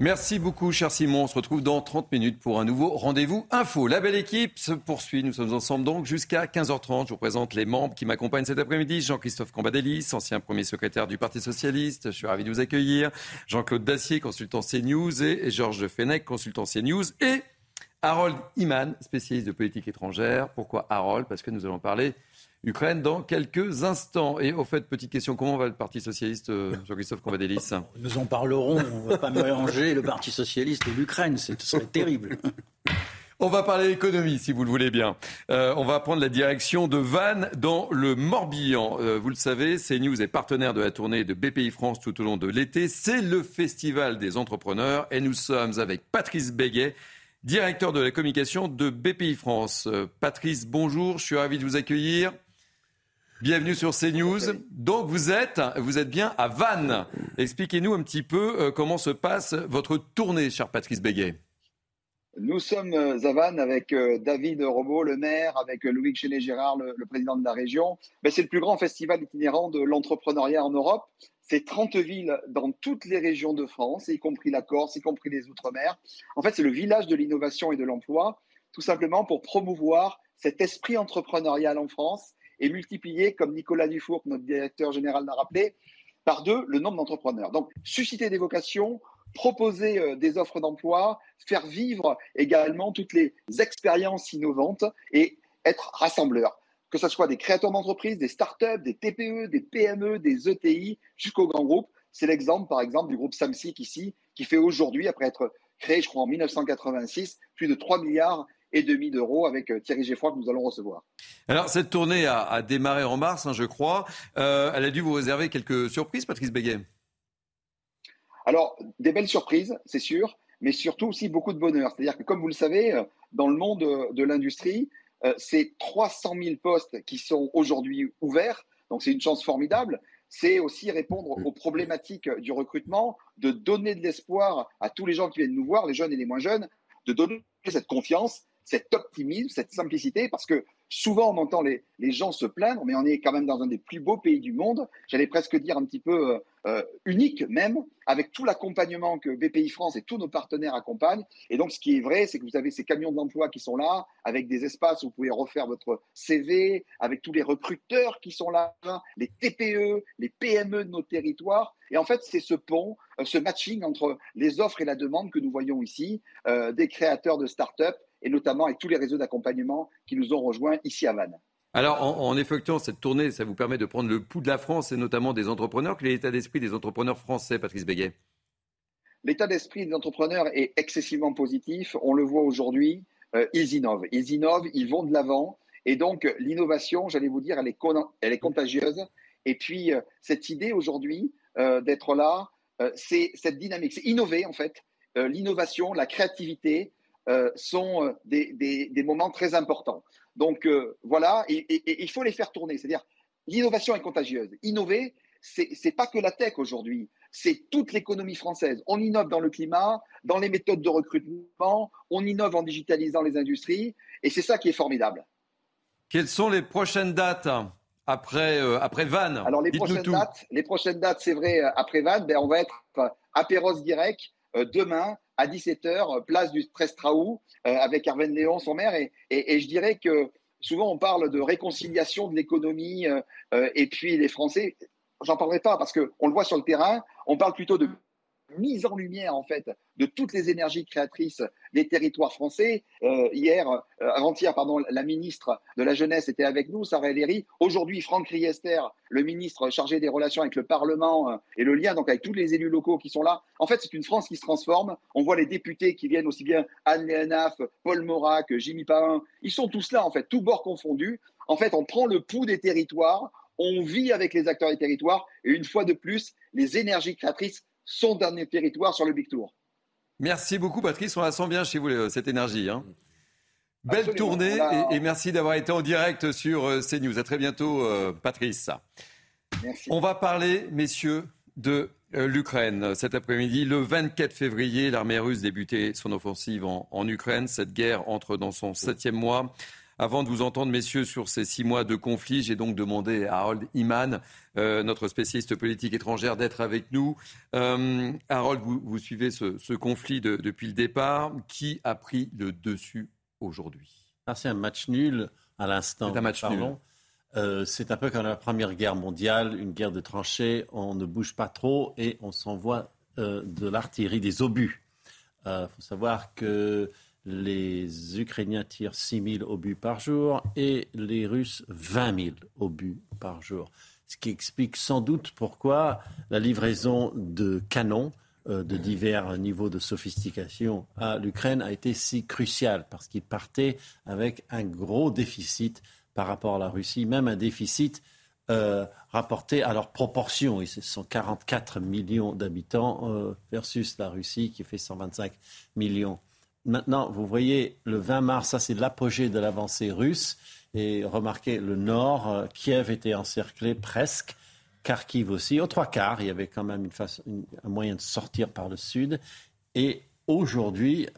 Merci beaucoup, cher Simon. On se retrouve dans 30 minutes pour un nouveau rendez-vous info. La belle équipe se poursuit. Nous sommes ensemble donc jusqu'à 15h30. Je vous présente les membres qui m'accompagnent cet après-midi. Jean-Christophe Cambadélis, ancien premier secrétaire du Parti Socialiste. Je suis ravi de vous accueillir. Jean-Claude Dacier, consultant CNews. Et Georges Fenech, consultant CNews. Et Harold Iman, spécialiste de politique étrangère. Pourquoi Harold? Parce que nous allons parler Ukraine dans quelques instants. Et au fait, petite question, comment va le Parti socialiste, euh, Jean-Christophe Convadélis Nous en parlerons, on ne va pas mélanger le Parti socialiste et l'Ukraine, ce serait terrible. On va parler économie, si vous le voulez bien. Euh, on va prendre la direction de Vannes dans le Morbihan. Euh, vous le savez, CNews est partenaire de la tournée de BPI France tout au long de l'été. C'est le festival des entrepreneurs et nous sommes avec Patrice Béguet, directeur de la communication de BPI France. Patrice, bonjour, je suis ravi de vous accueillir. Bienvenue sur CNews. Donc vous êtes, vous êtes bien à Vannes. Expliquez-nous un petit peu euh, comment se passe votre tournée, cher Patrice Béguet. Nous sommes euh, à Vannes avec euh, David Robot, le maire, avec Louis Chenet-Gérard, le, président de la région. Ben, c'est le plus grand festival itinérant de l'entrepreneuriat en Europe. C'est 30 villes dans toutes les régions de France, y compris la Corse, y compris les Outre-mer. En fait, c'est le village de l'innovation et de l'emploi, tout simplement pour promouvoir cet esprit entrepreneurial en France et multiplier, comme Nicolas Dufour, notre directeur général l'a rappelé, par deux le nombre d'entrepreneurs. Donc, susciter des vocations, proposer euh, des offres d'emploi, faire vivre également toutes les expériences innovantes et être rassembleur. Que ce soit des créateurs d'entreprises, des startups, des TPE, des PME, des ETI, jusqu'aux grands groupes. C'est l'exemple, par exemple, du groupe Samsic ici, qui fait aujourd'hui, après être créé, je crois, en 1986, plus de 3 milliards et demi d'euros avec euh, Thierry Geffroy que nous allons recevoir. Alors cette tournée a, démarré en mars, hein, je crois. Euh, elle a dû vous réserver quelques surprises, Patrice Béguet. Alors des belles surprises, c'est sûr, mais surtout aussi beaucoup de bonheur. C'est-à-dire que comme vous le savez, euh, dans le monde de l'industrie, c'est 300 000 postes qui sont aujourd'hui ouverts, donc c'est une chance formidable c'est aussi répondre aux problématiques du recrutement, de donner de l'espoir à tous les gens qui viennent nous voir, les jeunes et les moins jeunes, de donner cette confiance cet optimisme, cette simplicité, parce que souvent on entend les, gens se plaindre, mais on est quand même dans un des plus beaux pays du monde, j'allais presque dire un petit peu euh, euh, unique même, avec tout l'accompagnement que BPI France et tous nos partenaires accompagnent. Et donc ce qui est vrai, c'est que vous avez ces camions d'emploi qui sont là, avec des espaces où vous pouvez refaire votre CV, avec tous les recruteurs qui sont là, les TPE, les PME de nos territoires. Et en fait, c'est ce pont, euh, ce matching entre les offres et la demande que nous voyons ici, des créateurs de start-up et notamment avec tous les réseaux d'accompagnement qui nous ont rejoints ici à Vannes. Alors, en, effectuant cette tournée, ça vous permet de prendre le pouls de la France et notamment des entrepreneurs. Quel est l'état d'esprit des entrepreneurs français, Patrice Béguet? L'état d'esprit des entrepreneurs est excessivement positif. On le voit aujourd'hui. Euh, ils innovent. Ils innovent, ils vont de l'avant. Et donc, l'innovation, j'allais vous dire, elle est, elle est contagieuse. Et puis, euh, cette idée aujourd'hui euh, d'être là, c'est cette dynamique. C'est innover, en fait. L'innovation, la créativité, euh, sont euh, des, moments très importants. Donc euh, voilà, et, il faut les faire tourner. C'est-à-dire, l'innovation est contagieuse. Innover, c'est n'est pas que la tech aujourd'hui, c'est toute l'économie française. On innove dans le climat, dans les méthodes de recrutement, on innove en digitalisant les industries, et c'est ça qui est formidable. Quelles sont les prochaines dates après, après Vannes? Alors les prochaines, dates, les prochaines dates, c'est vrai, après Vannes, ben, on va être à Perros direct demain à 17h, place du Trestraou, euh, avec Arven Léon, son maire. Et, et, je dirais que souvent on parle de réconciliation de l'économie euh, euh, et puis les Français. J'en parlerai pas parce qu'on le voit sur le terrain. On parle plutôt de mise en lumière en fait de toutes les énergies créatrices des territoires français. Euh, hier, euh, avant-hier, pardon, la ministre de la Jeunesse était avec nous, Sarah Ellery. Aujourd'hui, Franck Riester, le ministre chargé des relations avec le Parlement euh, et le lien donc avec tous les élus locaux qui sont là. En fait, c'est une France qui se transforme. On voit les députés qui viennent aussi bien Anne Léanaf, Paul Morac, Jimmy Pain. Ils sont tous là en fait, tous bords confondus. En fait, on prend le pouls des territoires, on vit avec les acteurs des territoires et une fois de plus, les énergies créatrices son dernier territoire sur le Big Tour. Merci beaucoup, Patrice. On la sent bien chez vous, euh, cette énergie. Hein. Belle tournée et, merci d'avoir été en direct sur euh, CNews. À très bientôt, euh, Patrice. Merci. On va parler, messieurs, de l'Ukraine. Cet après-midi, le 24 février, l'armée russe débutait son offensive en, en, Ukraine. Cette guerre entre dans son septième mois. Avant de vous entendre, messieurs, sur ces six mois de conflit, j'ai donc demandé à Harold Iman, euh, notre spécialiste politique étrangère, d'être avec nous. Euh, Harold, vous, suivez ce, conflit depuis le départ. Qui a pris le dessus aujourd'hui? Ah, C'est un match nul à l'instant. C'est un match nul. Euh, c'est un peu comme la Première Guerre mondiale, une guerre de tranchées. On ne bouge pas trop et on s'envoie de l'artillerie, des obus. Il faut savoir que les Ukrainiens tirent 6 000 obus par jour et les Russes 20 000 obus par jour. Ce qui explique sans doute pourquoi la livraison de canons euh, de divers niveaux de sophistication à l'Ukraine a été si cruciale, parce qu'ils partaient avec un gros déficit par rapport à la Russie, même un déficit euh, rapporté à leur proportion. Et ce sont 44 millions d'habitants euh, versus la Russie qui fait 125 millions Maintenant, vous voyez, le 20 mars, ça c'est l'apogée de l'avancée russe. Et remarquez, le nord, euh, Kiev était encerclé presque, Kharkiv aussi. Aux trois quarts, il y avait quand même un moyen de sortir par le sud. Et aujourd'hui,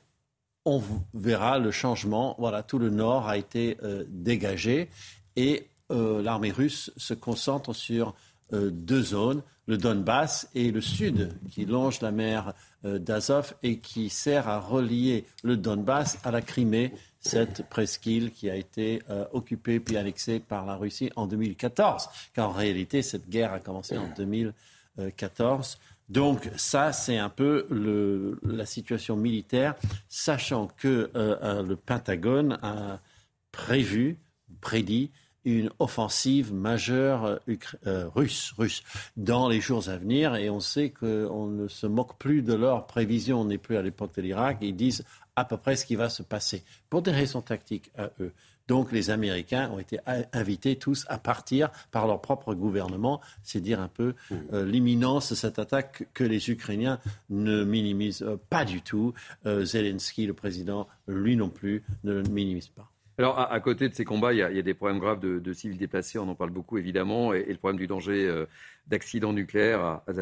on verra le changement. Voilà, tout le nord a été euh, dégagé. Et euh, l'armée russe se concentre sur deux zones, le Donbass et le sud, qui longe la mer euh, d'Azov et qui sert à relier le Donbass à la Crimée, cette presqu'île qui a été euh, occupée puis annexée par la Russie en 2014. Car en réalité, cette guerre a commencé en 2014. Donc ça, c'est un peu la situation militaire, sachant que euh, le Pentagone a prévu, prédit une offensive majeure euh, euh, russe, russe dans les jours à venir. Et on sait qu'on ne se moque plus de leurs prévisions. On n'est plus à l'époque de l'Irak. Ils disent à peu près ce qui va se passer pour des raisons tactiques à eux. Donc les Américains ont été invités tous à partir par leur propre gouvernement. C'est dire un peu mmh. euh, l'imminence de cette attaque que les Ukrainiens ne minimisent pas du tout. Zelensky, le président, lui non plus, ne le minimise pas. Alors, à, côté de ces combats, il y, a, des problèmes graves de, civils déplacés, on en parle beaucoup évidemment, et, le problème du danger euh, d'accident nucléaire à, à.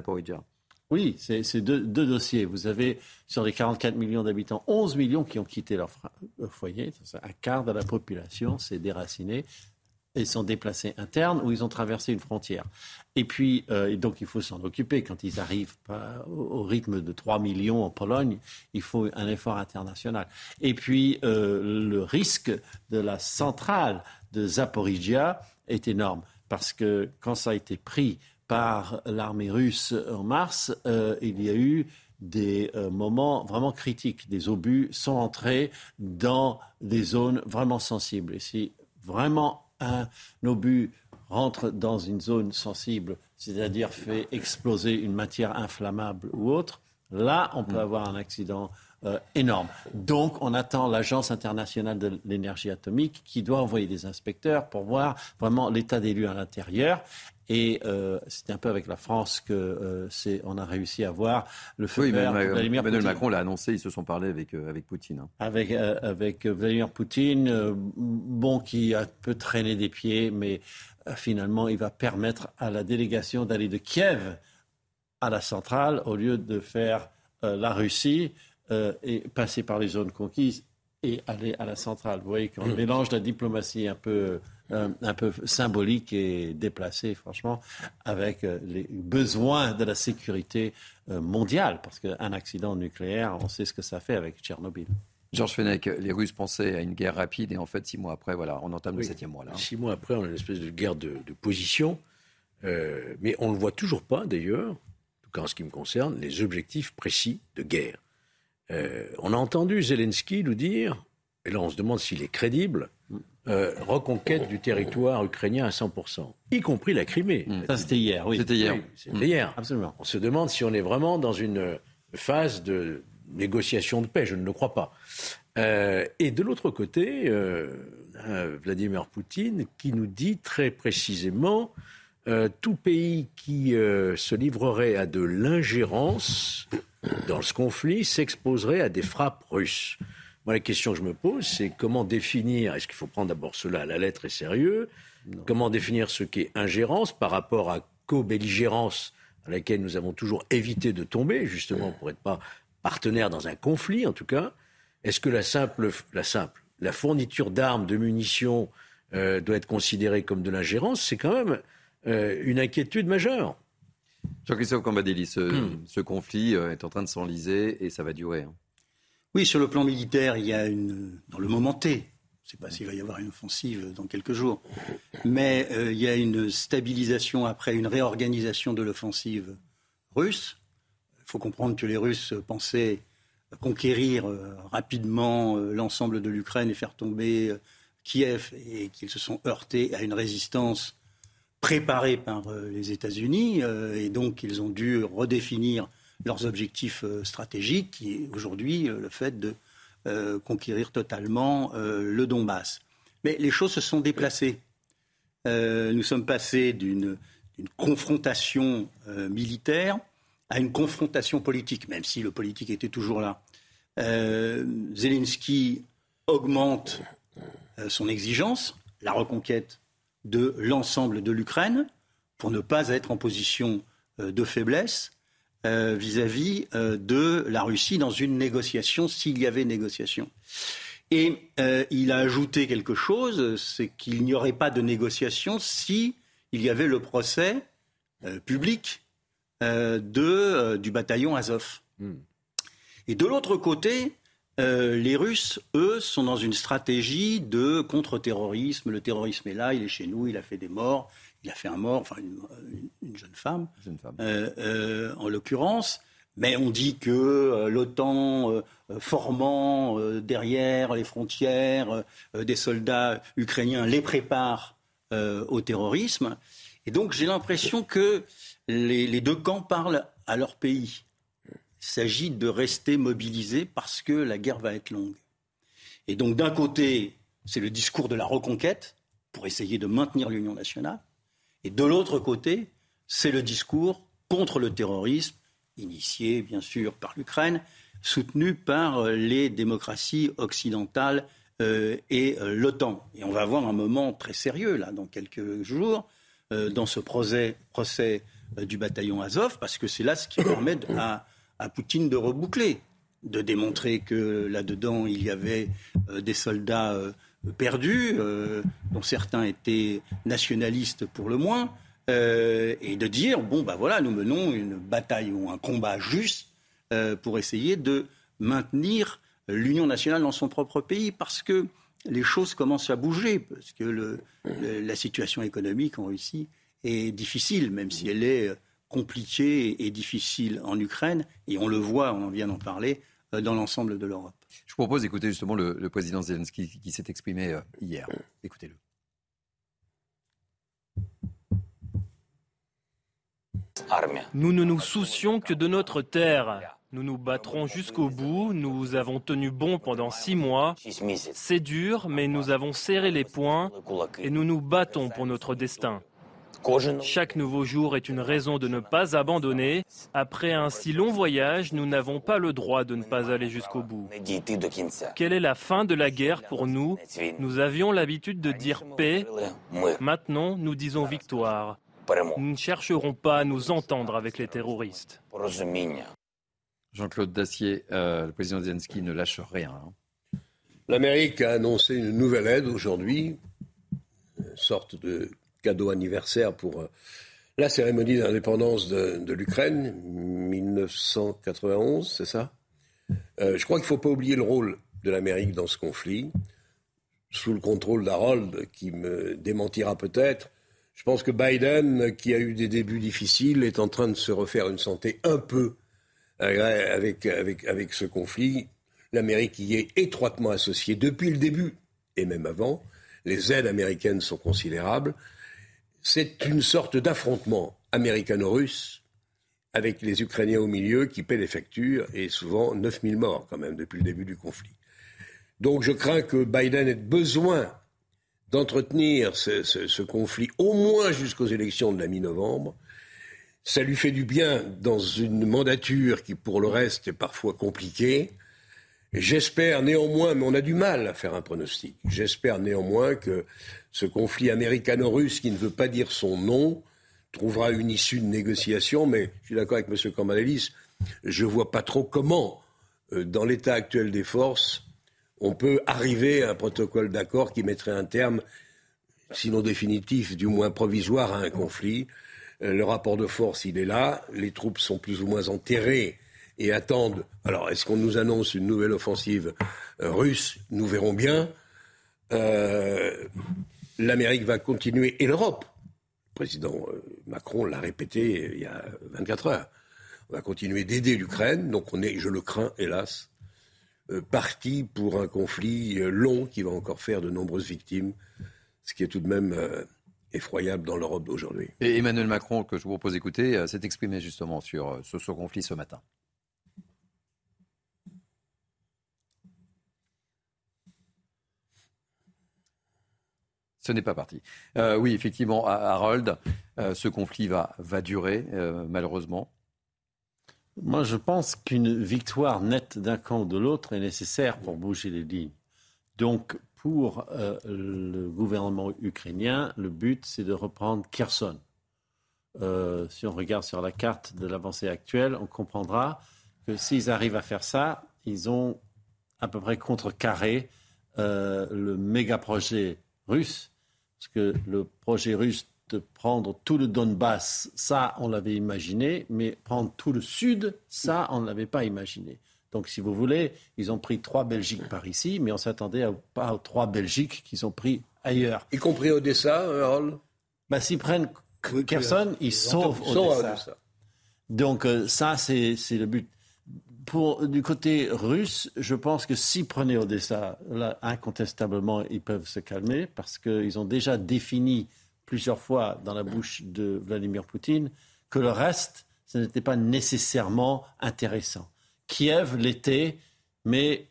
Oui, c'est deux, dossiers. Vous avez, sur les 44 millions d'habitants, 11 millions qui ont quitté leur foyer. Un quart de la population s'est déraciné ils sont déplacés internes ou ils ont traversé une frontière. Et puis, euh, donc, il faut s'en occuper. Quand ils arrivent pas au, rythme de 3 millions en Pologne, il faut un effort international. Et puis, euh, le risque de la centrale de Zaporizhia est énorme parce que quand ça a été pris par l'armée russe en mars, euh, il y a eu des moments vraiment critiques. Des obus sont entrés dans des zones vraiment sensibles. Et si vraiment un obus rentre dans une zone sensible, c'est-à-dire fait exploser une matière inflammable ou autre, là, on peut mm. avoir un accident euh, énorme. Donc, on attend l'Agence internationale de l'énergie atomique qui doit envoyer des inspecteurs pour voir vraiment l'état des lieux à l'intérieur. Et euh, c'était un peu avec la France que euh, c'est, on a réussi à voir le feu oui, vert. Vladimir Emmanuel Macron l'a annoncé, ils se sont parlé avec, euh, avec Poutine. Hein. Avec, avec Vladimir Poutine, bon, qui a peu traîné des pieds, mais finalement, il va permettre à la délégation d'aller de Kiev à la centrale au lieu de faire la Russie et passer par les zones conquises et aller à la centrale. Vous voyez qu'on mmh. mélange la diplomatie un peu euh, un peu symbolique et déplacé, franchement, avec euh, les besoins de la sécurité euh, mondiale, parce qu'un accident nucléaire, on sait ce que ça fait avec Tchernobyl. Georges Fenech, les Russes pensaient à une guerre rapide et en fait, six mois après, voilà, on entame le septième mois. Là. Six mois après, on a une espèce de guerre de, position, mais on ne voit toujours pas, d'ailleurs, en tout cas en ce qui me concerne, les objectifs précis de guerre. On a entendu Zelensky nous dire, et là on se demande s'il est crédible, euh, reconquête du territoire ukrainien à 100%, y compris la Crimée. Mm. Ça, c'était hier, oui. C'était hier. c'était hier. Absolument. On se demande si on est vraiment dans une phase de négociation de paix. Je ne le crois pas. Euh, et de l'autre côté, euh, Vladimir Poutine qui nous dit très précisément tout pays qui se livrerait à de l'ingérence dans ce conflit s'exposerait à des frappes russes. Moi, la question que je me pose, c'est comment définir, est-ce qu'il faut prendre d'abord cela à la lettre et sérieux? Comment définir ce qu'est ingérence par rapport à co-belligérance à laquelle nous avons toujours évité de tomber, justement pour être pas partenaire dans un conflit, en tout cas? Est-ce que la simple, la simple, la fourniture d'armes, de munitions euh, doit être considérée comme de l'ingérence, c'est quand même euh, une inquiétude majeure. Jean-Christophe Cambadélis, hmm. ce, conflit euh, est en train de s'enliser et ça va durer. Hein. Oui, sur le plan militaire, il y a une. Dans le moment T, je ne sais pas s'il va y avoir une offensive dans quelques jours, mais il y a une stabilisation après une réorganisation de l'offensive russe. Il faut comprendre que les Russes pensaient conquérir rapidement l'ensemble de l'Ukraine et faire tomber Kiev et qu'ils se sont heurtés à une résistance préparée par euh, les États-Unis euh, et donc ils ont dû redéfinir leurs objectifs euh, stratégiques, qui est aujourd'hui le fait de conquérir totalement le Donbass. Mais les choses se sont déplacées. nous sommes passés d'une confrontation militaire à une confrontation politique, même si le politique était toujours là. Zelensky augmente son exigence, la reconquête de l'ensemble de l'Ukraine, pour ne pas être en position euh, de faiblesse euh, vis-à-vis de la Russie dans une négociation, s'il y avait négociation. Et il a ajouté quelque chose, c'est qu'il n'y aurait pas de négociation si il y avait le procès public de, du bataillon Azov. Hmm. Et de l'autre côté, euh, les Russes, eux, sont dans une stratégie de contre-terrorisme. Le terrorisme est là, il est chez nous, il a fait des morts, il a fait un mort, enfin une, jeune femme, euh, euh, en l'occurrence. Mais on dit que l'OTAN formant derrière les frontières des soldats ukrainiens les prépare au terrorisme. Et donc j'ai l'impression que les deux camps parlent à leur pays. Il s'agit de rester mobilisé parce que la guerre va être longue. Et donc d'un côté, c'est le discours de la reconquête pour essayer de maintenir l'Union nationale. Et de l'autre côté, c'est le discours contre le terrorisme, initié bien sûr par l'Ukraine, soutenu par les démocraties occidentales euh, et euh, l'OTAN. Et on va avoir un moment très sérieux, là, dans quelques jours, euh, dans ce procès, procès du bataillon Azov, parce que c'est là ce qui permet à à Poutine de reboucler, de démontrer que là-dedans, il y avait euh, des soldats euh, perdus, euh, dont certains étaient nationalistes pour le moins, et de dire, bon, ben voilà, nous menons une bataille ou un combat juste pour essayer de maintenir l'union nationale dans son propre pays, parce que les choses commencent à bouger, parce que la situation économique en Russie est difficile, même si elle est compliqué et difficile en Ukraine, et on le voit, on vient d'en parler, euh, dans l'ensemble de l'Europe. Je vous propose d'écouter justement le, président Zelensky qui s'est exprimé euh, hier. Écoutez-le. Nous ne nous soucions que de notre terre. Nous nous battrons jusqu'au bout. Nous avons tenu bon pendant six mois. C'est dur, mais nous avons serré les poings et nous nous battons pour notre destin. Chaque nouveau jour est une raison de ne pas abandonner. Après un si long voyage, nous n'avons pas le droit de ne pas aller jusqu'au bout. Quelle est la fin de la guerre pour nous? Nous avions l'habitude de dire paix. Maintenant, nous disons victoire. Nous ne chercherons pas à nous entendre avec les terroristes. Jean-Claude Dacier, euh, le président Zelensky ne lâche rien. Hein. L'Amérique a annoncé une nouvelle aide aujourd'hui, une sorte de cadeau anniversaire pour euh, la cérémonie d'indépendance de, l'Ukraine, 1991, c'est ça? Euh, Je crois qu'il ne faut pas oublier le rôle de l'Amérique dans ce conflit, sous le contrôle d'Harold, qui me démentira peut-être. Je pense que Biden, qui a eu des débuts difficiles, est en train de se refaire une santé un peu avec, avec, avec ce conflit. L'Amérique y est étroitement associée depuis le début et même avant. Les aides américaines sont considérables c'est une sorte d'affrontement américano-russe avec les Ukrainiens au milieu qui paient les factures et souvent 9000 morts quand même depuis le début du conflit. Donc je crains que Biden ait besoin d'entretenir ce, conflit au moins jusqu'aux élections de la mi-novembre. Ça lui fait du bien dans une mandature qui pour le reste est parfois compliquée. J'espère néanmoins, mais on a du mal à faire un pronostic, j'espère néanmoins que ce conflit américano-russe qui ne veut pas dire son nom trouvera une issue de négociation, mais je suis d'accord avec M. Kambalalis, je ne vois pas trop comment, euh, dans l'état actuel des forces, on peut arriver à un protocole d'accord qui mettrait un terme, sinon définitif, du moins provisoire, à un conflit. Euh, le rapport de force, il est là. Les troupes sont plus ou moins enterrées et attendent. Alors, est-ce qu'on nous annonce une nouvelle offensive euh, russe? Nous verrons bien. L'Amérique va continuer, et l'Europe. Le président Macron l'a répété il y a 24 heures. On va continuer d'aider l'Ukraine. Donc, on est, je le crains, hélas, parti pour un conflit long qui va encore faire de nombreuses victimes, ce qui est tout de même effroyable dans l'Europe d'aujourd'hui. Et Emmanuel Macron, que je vous propose d'écouter, euh, s'est exprimé justement sur euh, ce, conflit ce matin. Ce n'est pas parti. Euh, oui, effectivement, Harold, ce conflit va, durer, malheureusement. Moi, je pense qu'une victoire nette d'un camp ou de l'autre est nécessaire pour bouger les lignes. Donc, pour euh, le gouvernement ukrainien, le but, c'est de reprendre Kherson. Euh, si on regarde sur la carte de l'avancée actuelle, on comprendra que s'ils arrivent à faire ça, ils ont à peu près contrecarré euh, le méga projet russe, parce que le projet russe de prendre tout le Donbass, ça, on l'avait imaginé, mais prendre tout le sud, ça, on ne l'avait pas imaginé. Donc, si vous voulez, ils ont pris trois Belgiques par ici, mais on s'attendait pas aux trois Belgiques qu'ils ont pris ailleurs. Y compris Odessa, Harold bah, S'ils prennent Kherson, ils sauvent Odessa. Donc, euh, ça, c'est le but. Du côté russe, je pense que s'ils prenaient Odessa, là, incontestablement, ils peuvent se calmer parce qu'ils ont déjà défini plusieurs fois dans la bouche de Vladimir Poutine que le reste, ce n'était pas nécessairement intéressant. Kiev l'était, mais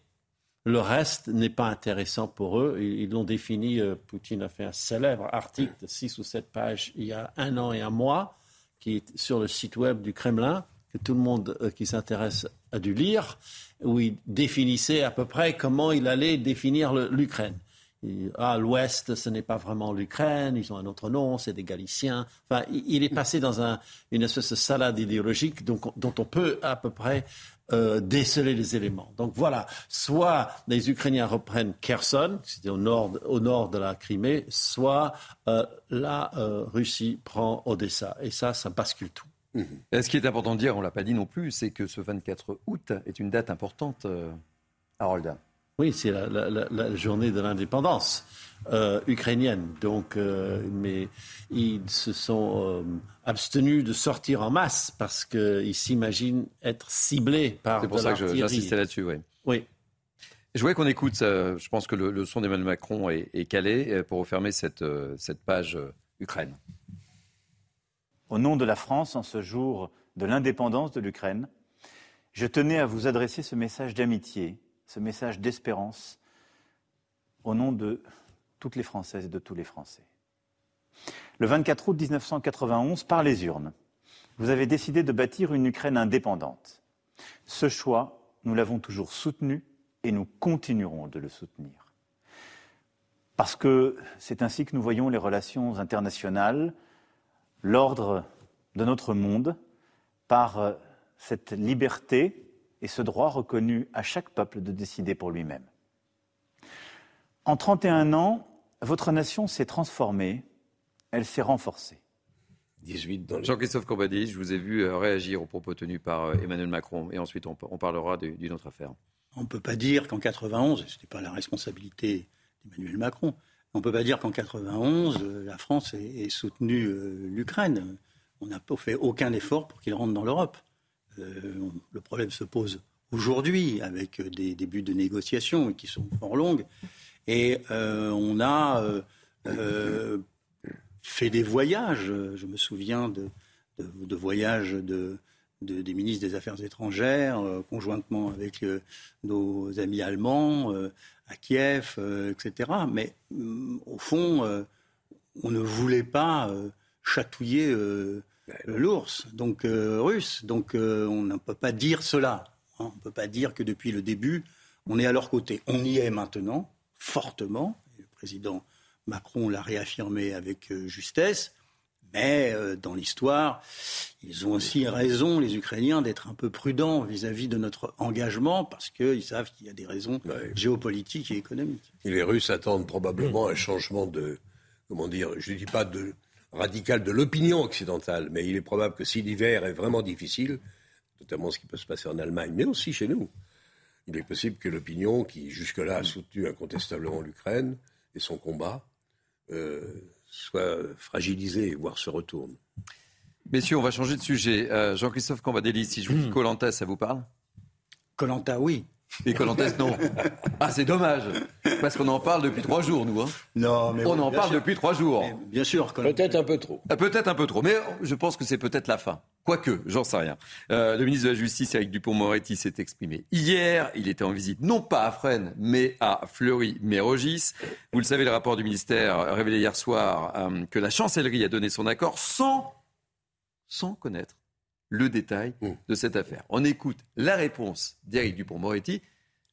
le reste n'est pas intéressant pour eux. Ils l'ont défini, euh, Poutine a fait un célèbre article de six ou sept pages il y a un an et un mois, qui est sur le site web du Kremlin, que tout le monde euh, qui s'intéresse a dû lire, où il définissait à peu près comment il allait définir l'Ukraine. À l'ouest, ce n'est pas vraiment l'Ukraine, ils ont un autre nom, c'est des Galiciens. Enfin, il est passé dans une espèce de salade idéologique dont on peut à peu près euh, déceler les éléments. Donc voilà, soit les Ukrainiens reprennent Kherson, c'était au nord, au nord de la Crimée, soit euh, la Russie prend Odessa. Et ça, ça bascule tout. Mmh. Ce qui est important de dire, on ne l'a pas dit non plus, c'est que ce 24 août est une date importante, Harold. Oui, c'est la, journée de l'indépendance euh, ukrainienne. Donc, euh, mais ils se sont euh, abstenus de sortir en masse parce qu'ils s'imaginent être ciblés par. C'est pour ça que j'insistais là-dessus, oui. Oui. Je voudrais qu'on écoute, je pense que le, son d'Emmanuel Macron est, est, calé pour refermer cette, cette page Ukraine. Au nom de la France, en ce jour de l'indépendance de l'Ukraine, je tenais à vous adresser ce message d'amitié ce message d'espérance au nom de toutes les Françaises et de tous les Français. Le 24 août 1991, par les urnes, vous avez décidé de bâtir une Ukraine indépendante. Ce choix, nous l'avons toujours soutenu et nous continuerons de le soutenir. Parce que c'est ainsi que nous voyons les relations internationales, l'ordre de notre monde, par cette liberté et ce droit reconnu à chaque peuple de décider pour lui-même. En 31 ans, votre nation s'est transformée, elle s'est renforcée. 18 Jean-Christophe Courbadis, je vous ai vu euh, réagir aux propos tenus par euh, Emmanuel Macron et ensuite on, parlera d'une autre affaire. On ne peut pas dire qu'en 91, ce n'est pas la responsabilité d'Emmanuel Macron, on ne peut pas dire qu'en 91, euh, la France ait, soutenu l'Ukraine. On n'a fait aucun effort pour qu'il rentre dans l'Europe. Euh, le problème se pose aujourd'hui avec des débuts de négociations qui sont fort longues. Et euh, on a euh, fait des voyages. Je me souviens de, voyages de, des ministres des Affaires étrangères, conjointement avec nos amis allemands, à Kiev, etc. Mais mm, au fond, on ne voulait pas chatouiller l'ours, donc euh, russe. Donc euh, on ne peut pas dire cela. Hein. On ne peut pas dire que depuis le début, on est à leur côté. On y est maintenant, fortement. Le président Macron l'a réaffirmé avec euh, justesse. Mais euh, dans l'histoire, ils ont aussi raison, les Ukrainiens, d'être un peu prudents vis-à-vis de notre engagement parce qu'ils savent qu'il y a des raisons géopolitiques et économiques. Et les Russes attendent probablement un changement de, comment dire, je ne dis pas de radical de l'opinion occidentale, mais il est probable que si l'hiver est vraiment difficile, notamment ce qui peut se passer en Allemagne, mais aussi chez nous, il est possible que l'opinion, qui jusque-là a soutenu incontestablement l'Ukraine et son combat, euh, soit fragilisée, voire se retourne. Messieurs, on va changer de sujet. Euh, Jean-Christophe Cambadélis, si je vous dis hmm. Colanta, ça vous parle? Colanta, oui. Et Colantes, non. Ah, c'est dommage. Parce qu'on en parle depuis trois jours, nous. Hein. Non, mais on en parle depuis trois jours. bien sûr. Peut-être un peu trop. Ah, peut-être un peu trop. Mais je pense que c'est peut-être la fin. Quoique, j'en sais rien. Euh, le ministre de la Justice, Eric Dupont-Moretti, s'est exprimé hier. Il était en visite, non pas à Fresnes, mais à Fleury-Mérogis. Vous le savez, le rapport du ministère révélé hier soir euh, que la chancellerie a donné son accord sans, sans connaître le détail mmh. de cette affaire. On écoute la réponse d'Éric Dupont-Moretti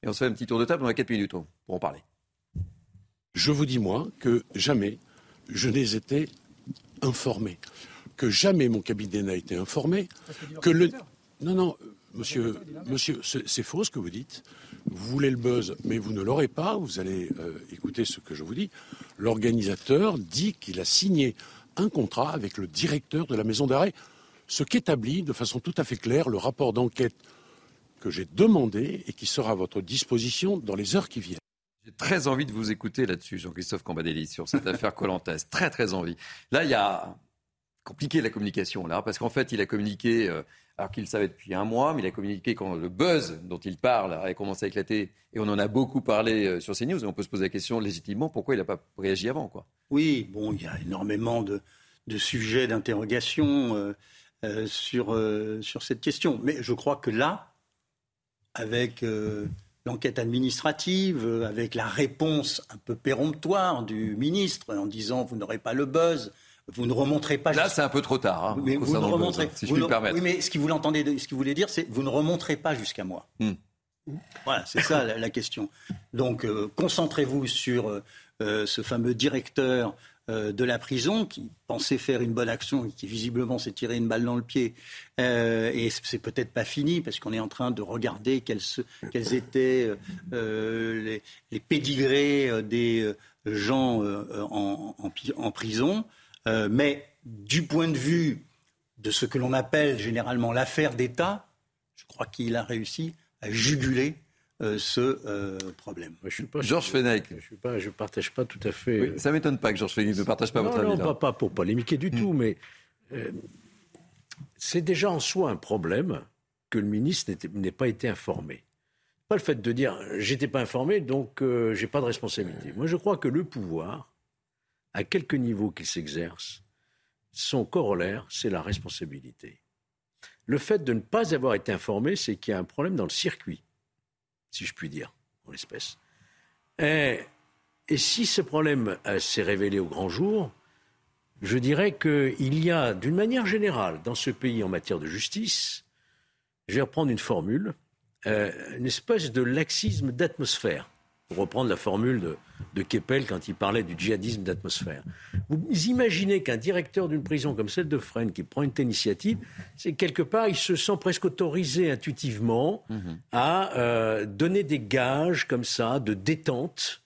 et on se fait un petit tour de table. A 4 minutes pour en parler. Je vous dis, moi, que jamais je n'ai été informé, que jamais mon cabinet n'a été informé, que le... Non, non, monsieur, monsieur c'est faux ce que vous dites. Vous voulez le buzz, mais vous ne l'aurez pas. Vous allez euh, écouter ce que je vous dis. L'organisateur dit qu'il a signé un contrat avec le directeur de la maison d'arrêt ce qu'établit de façon tout à fait claire le rapport d'enquête que j'ai demandé et qui sera à votre disposition dans les heures qui viennent. J'ai très envie de vous écouter là-dessus, Jean-Christophe Cambadélis, sur cette *laughs* affaire Colantès. Très, très envie. Là, il y a compliqué la communication, là, parce qu'en fait, il a communiqué, euh, alors qu'il savait depuis un mois, mais il a communiqué quand le buzz dont il parle a commencé à éclater, et on en a beaucoup parlé euh, sur CNews, et on peut se poser la question légitimement, pourquoi il n'a pas réagi avant, quoi Oui, bon, il y a énormément de, sujets d'interrogation. Euh, sur, cette question. Mais je crois que là, avec l'enquête administrative, avec la réponse un peu péremptoire du ministre en disant vous n'aurez pas le buzz, vous ne remonterez pas. Là, c'est un peu trop tard. Hein, mais vous ne remonterez, si je puis me permettre. Oui, mais ce qu'il voulait, ce qu'il voulait dire, c'est vous ne remonterez pas jusqu'à moi. Hmm. Voilà, c'est ça la, question. Donc, concentrez-vous sur ce fameux directeur euh, de la prison qui pensait faire une bonne action et qui visiblement s'est tiré une balle dans le pied. Euh, et c'est peut-être pas fini parce qu'on est en train de regarder quels, étaient euh, les, pédigrés des gens en, prison. Mais du point de vue de ce que l'on appelle généralement l'affaire d'État, je crois qu'il a réussi à juguler euh, ce euh, problème. je suis pas, Georges Fenech. Je ne partage pas tout à fait. ça ne m'étonne pas que Georges Fenech ne partage pas votre avis. Non, pas, pas, pour polémiquer du tout, hmm. mais euh, c'est déjà en soi un problème que le ministre n'ait pas été informé. Pas le fait de dire j'étais pas informé, donc je j'ai pas de responsabilité. Moi, je crois que le pouvoir, à quelque niveau qu'il s'exerce, son corollaire, c'est la responsabilité. Le fait de ne pas avoir été informé, c'est qu'il y a un problème dans le circuit si je puis dire, en l'espèce. Et, si ce problème euh, s'est révélé au grand jour, je dirais qu'il y a, d'une manière générale, dans ce pays en matière de justice, je vais reprendre une formule, euh, une espèce de laxisme d'atmosphère pour reprendre la formule de, de Keppel quand il parlait du djihadisme d'atmosphère. Vous imaginez qu'un directeur d'une prison comme celle de Fresnes qui prend une telle initiative, c'est quelque part, il se sent presque autorisé intuitivement mhm. à euh, donner des gages comme ça de détente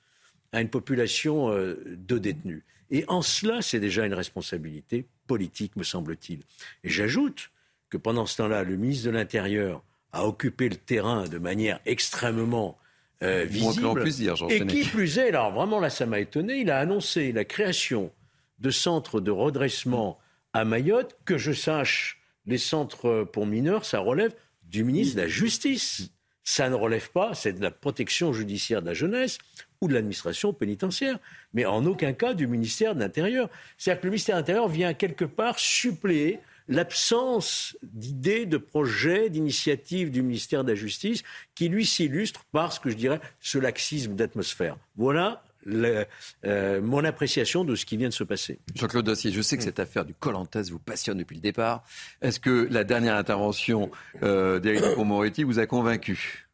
à une population euh, de détenus. Et en cela, c'est déjà une responsabilité politique, me semble-t-il. Et j'ajoute que pendant ce temps-là, le ministre de l'Intérieur a occupé le terrain de manière extrêmement euh, visible. et qui plus est, alors vraiment là ça m'a étonné, il a annoncé la création de centres de redressement à Mayotte. Que je sache, les centres pour mineurs, ça relève du ministre de la Justice. Ça ne relève pas, c'est de la protection judiciaire de la jeunesse ou de l'administration pénitentiaire, mais en aucun cas du ministère de l'Intérieur. C'est-à-dire que le ministère de l'Intérieur vient quelque part suppléer l'absence d'idées, de projets, d'initiatives du ministère de la Justice qui lui s'illustre par ce que je dirais ce laxisme d'atmosphère. Voilà euh, mon appréciation de ce qui vient de se passer. Jean-Claude Dossier, je sais que cette affaire du Colantes vous passionne depuis le départ. Est-ce que la dernière intervention euh, d'Éric moretti vous a convaincu?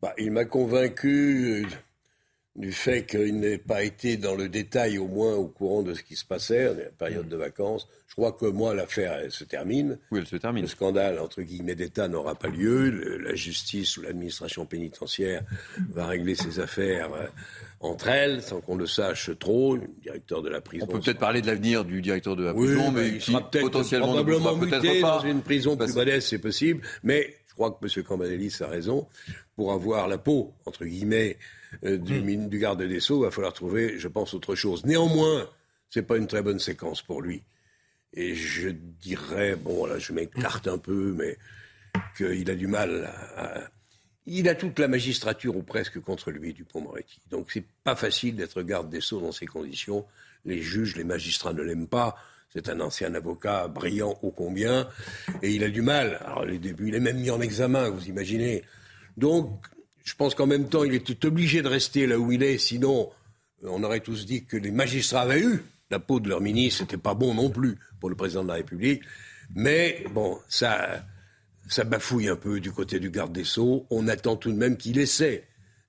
Bah, Il m'a convaincu euh, du fait qu'il n'ait pas été dans le détail au moins au courant de ce qui se passait, la période de vacances. Je crois que moi, l'affaire se termine. Oui, elle se termine. Le scandale, entre guillemets, d'État n'aura pas lieu. la justice ou l'administration pénitentiaire va régler ses affaires euh, entre elles, sans qu'on le sache trop. Le directeur de la prison. On peut peut-être parler de l'avenir du directeur de la prison, mais il sera potentiellement probablement muté pas. dans une prison plus modeste, c'est possible. Mais je crois que M. Cambadélis a raison. Pour avoir la peau, entre guillemets, euh, du, hmm. du, garde des Sceaux, il va falloir trouver, je pense, autre chose. Néanmoins, ce n'est pas une très bonne séquence pour lui. Et je dirais, bon, là, je m'écarte un peu, mais qu'il a du mal à, Il a toute la magistrature ou presque contre lui, Dupont-Moretti. Donc c'est pas facile d'être garde des Sceaux dans ces conditions. Les juges, les magistrats ne l'aiment pas. C'est un ancien avocat brillant ô combien. Et il a du mal. Alors, les débuts, il est même mis en examen, vous imaginez. Donc, je pense qu'en même temps, il était obligé de rester là où il est, sinon, euh, on aurait tous dit que les magistrats avaient eu la peau de leur ministre, c'était pas bon non plus pour le président de la République. Mais bon, ça, ça bafouille un peu du côté du garde des Sceaux. On attend tout de même qu'il essaie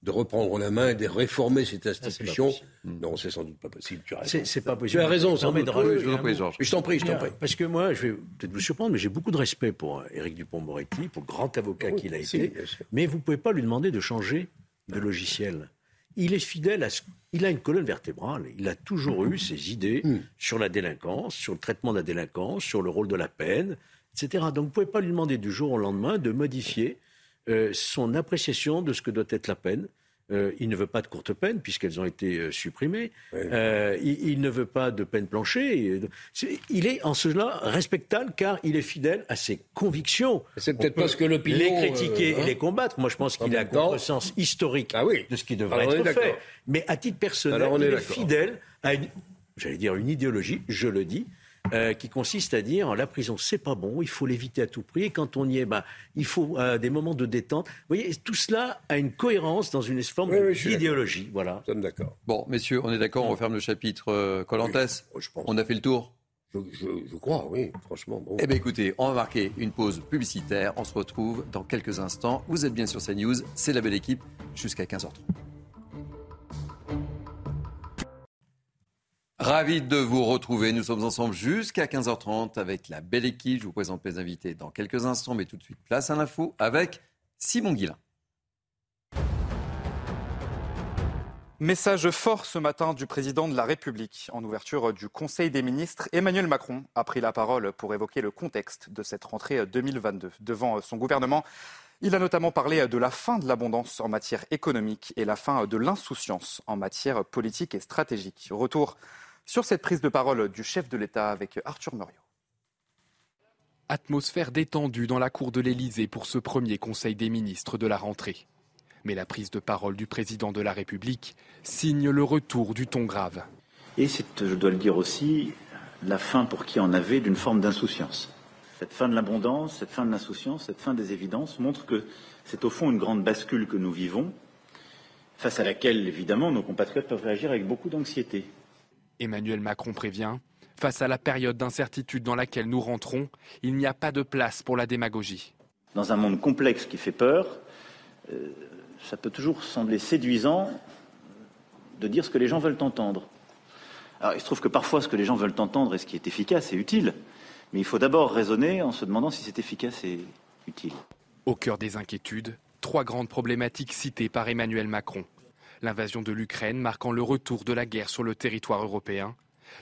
de reprendre la main et de réformer cette institution. non, c'est sans doute pas possible. Tu as raison. C'est pas possible. Tu as raison, sans doute. Je t'en prie, je t'en prie. Parce que moi, je vais peut-être vous surprendre, mais j'ai beaucoup de respect pour euh, Éric Dupont-Moretti, pour le grand avocat qu'il a été. Mais vous ne pouvez pas lui demander de changer de logiciel. Il est fidèle à ce... Il a une colonne vertébrale. Il a toujours eu ses idées hmm. sur la délinquance, sur le traitement de la délinquance, sur le rôle de la peine, etc. Donc vous ne pouvez pas lui demander du jour au lendemain de modifier euh, son appréciation de ce que doit être la peine. Euh, il ne veut pas de courte peine puisqu'elles ont été euh, supprimées. il, ne veut pas de peine planchée. il est en cela respectable car il est fidèle à ses convictions. C'est peut-être parce que l'opinion. Les critiquer et hein. les combattre. Moi, je pense qu'il a un sens historique ah de ce qui devrait être fait. Mais à titre personnel, il est fidèle à une, j'allais dire une idéologie, je le dis, euh, qui consiste à dire la prison c'est pas bon, il faut l'éviter à tout prix. Et quand on y est, bah, il faut euh, des moments de détente. Vous voyez, tout cela a une cohérence dans une forme d'idéologie. Voilà. Nous d'accord. Bon, messieurs, on est d'accord, on referme le chapitre euh, Colantes. on a fait le tour. Je, crois, oui, franchement. Bon. Eh bien, écoutez, on va marquer une pause publicitaire. On se retrouve dans quelques instants. Vous êtes bien sur CNews, c'est la belle équipe, jusqu'à 15h30. Ravi de vous retrouver. Nous sommes ensemble jusqu'à 15h30 avec la belle équipe. Je vous présente mes invités dans quelques instants, mais tout de suite, place à l'info avec Simon Guillain. Message fort ce matin du président de la République. En ouverture du Conseil des ministres, Emmanuel Macron a pris la parole pour évoquer le contexte de cette rentrée 2022. Devant son gouvernement, il a notamment parlé de la fin de l'abondance en matière économique et la fin de l'insouciance en matière politique et stratégique. Retour sur cette prise de parole du chef de l'État avec Arthur Muriot. Atmosphère détendue dans la cour de l'Élysée pour ce premier Conseil des ministres de la rentrée. Mais la prise de parole du président de la République signe le retour du ton grave. Et c'est, je dois le dire aussi, la fin pour qui en avait d'une forme d'insouciance. Cette fin de l'abondance, cette fin de l'insouciance, cette fin des évidences montre que c'est au fond une grande bascule que nous vivons, face à laquelle, évidemment, nos compatriotes peuvent réagir avec beaucoup d'anxiété. Emmanuel Macron prévient, face à la période d'incertitude dans laquelle nous rentrons, il n'y a pas de place pour la démagogie. Dans un monde complexe qui fait peur, euh, ça peut toujours sembler séduisant de dire ce que les gens veulent entendre. Alors, il se trouve que parfois, ce que les gens veulent entendre et ce qui est efficace est utile. Mais il faut d'abord raisonner en se demandant si c'est efficace et utile. Au cœur des inquiétudes, trois grandes problématiques citées par Emmanuel Macron l'invasion de l'Ukraine marquant le retour de la guerre sur le territoire européen,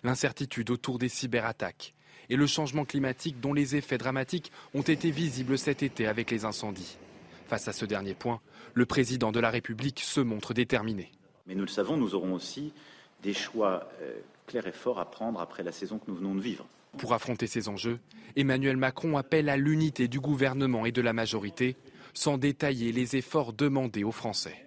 l'incertitude autour des cyberattaques et le changement climatique dont les effets dramatiques ont été visibles cet été avec les incendies. Face à ce dernier point, le président de la République se montre déterminé. Mais nous le savons, nous aurons aussi des choix euh, clairs et forts à prendre après la saison que nous venons de vivre. Pour affronter ces enjeux, Emmanuel Macron appelle à l'unité du gouvernement et de la majorité, sans détailler les efforts demandés aux Français.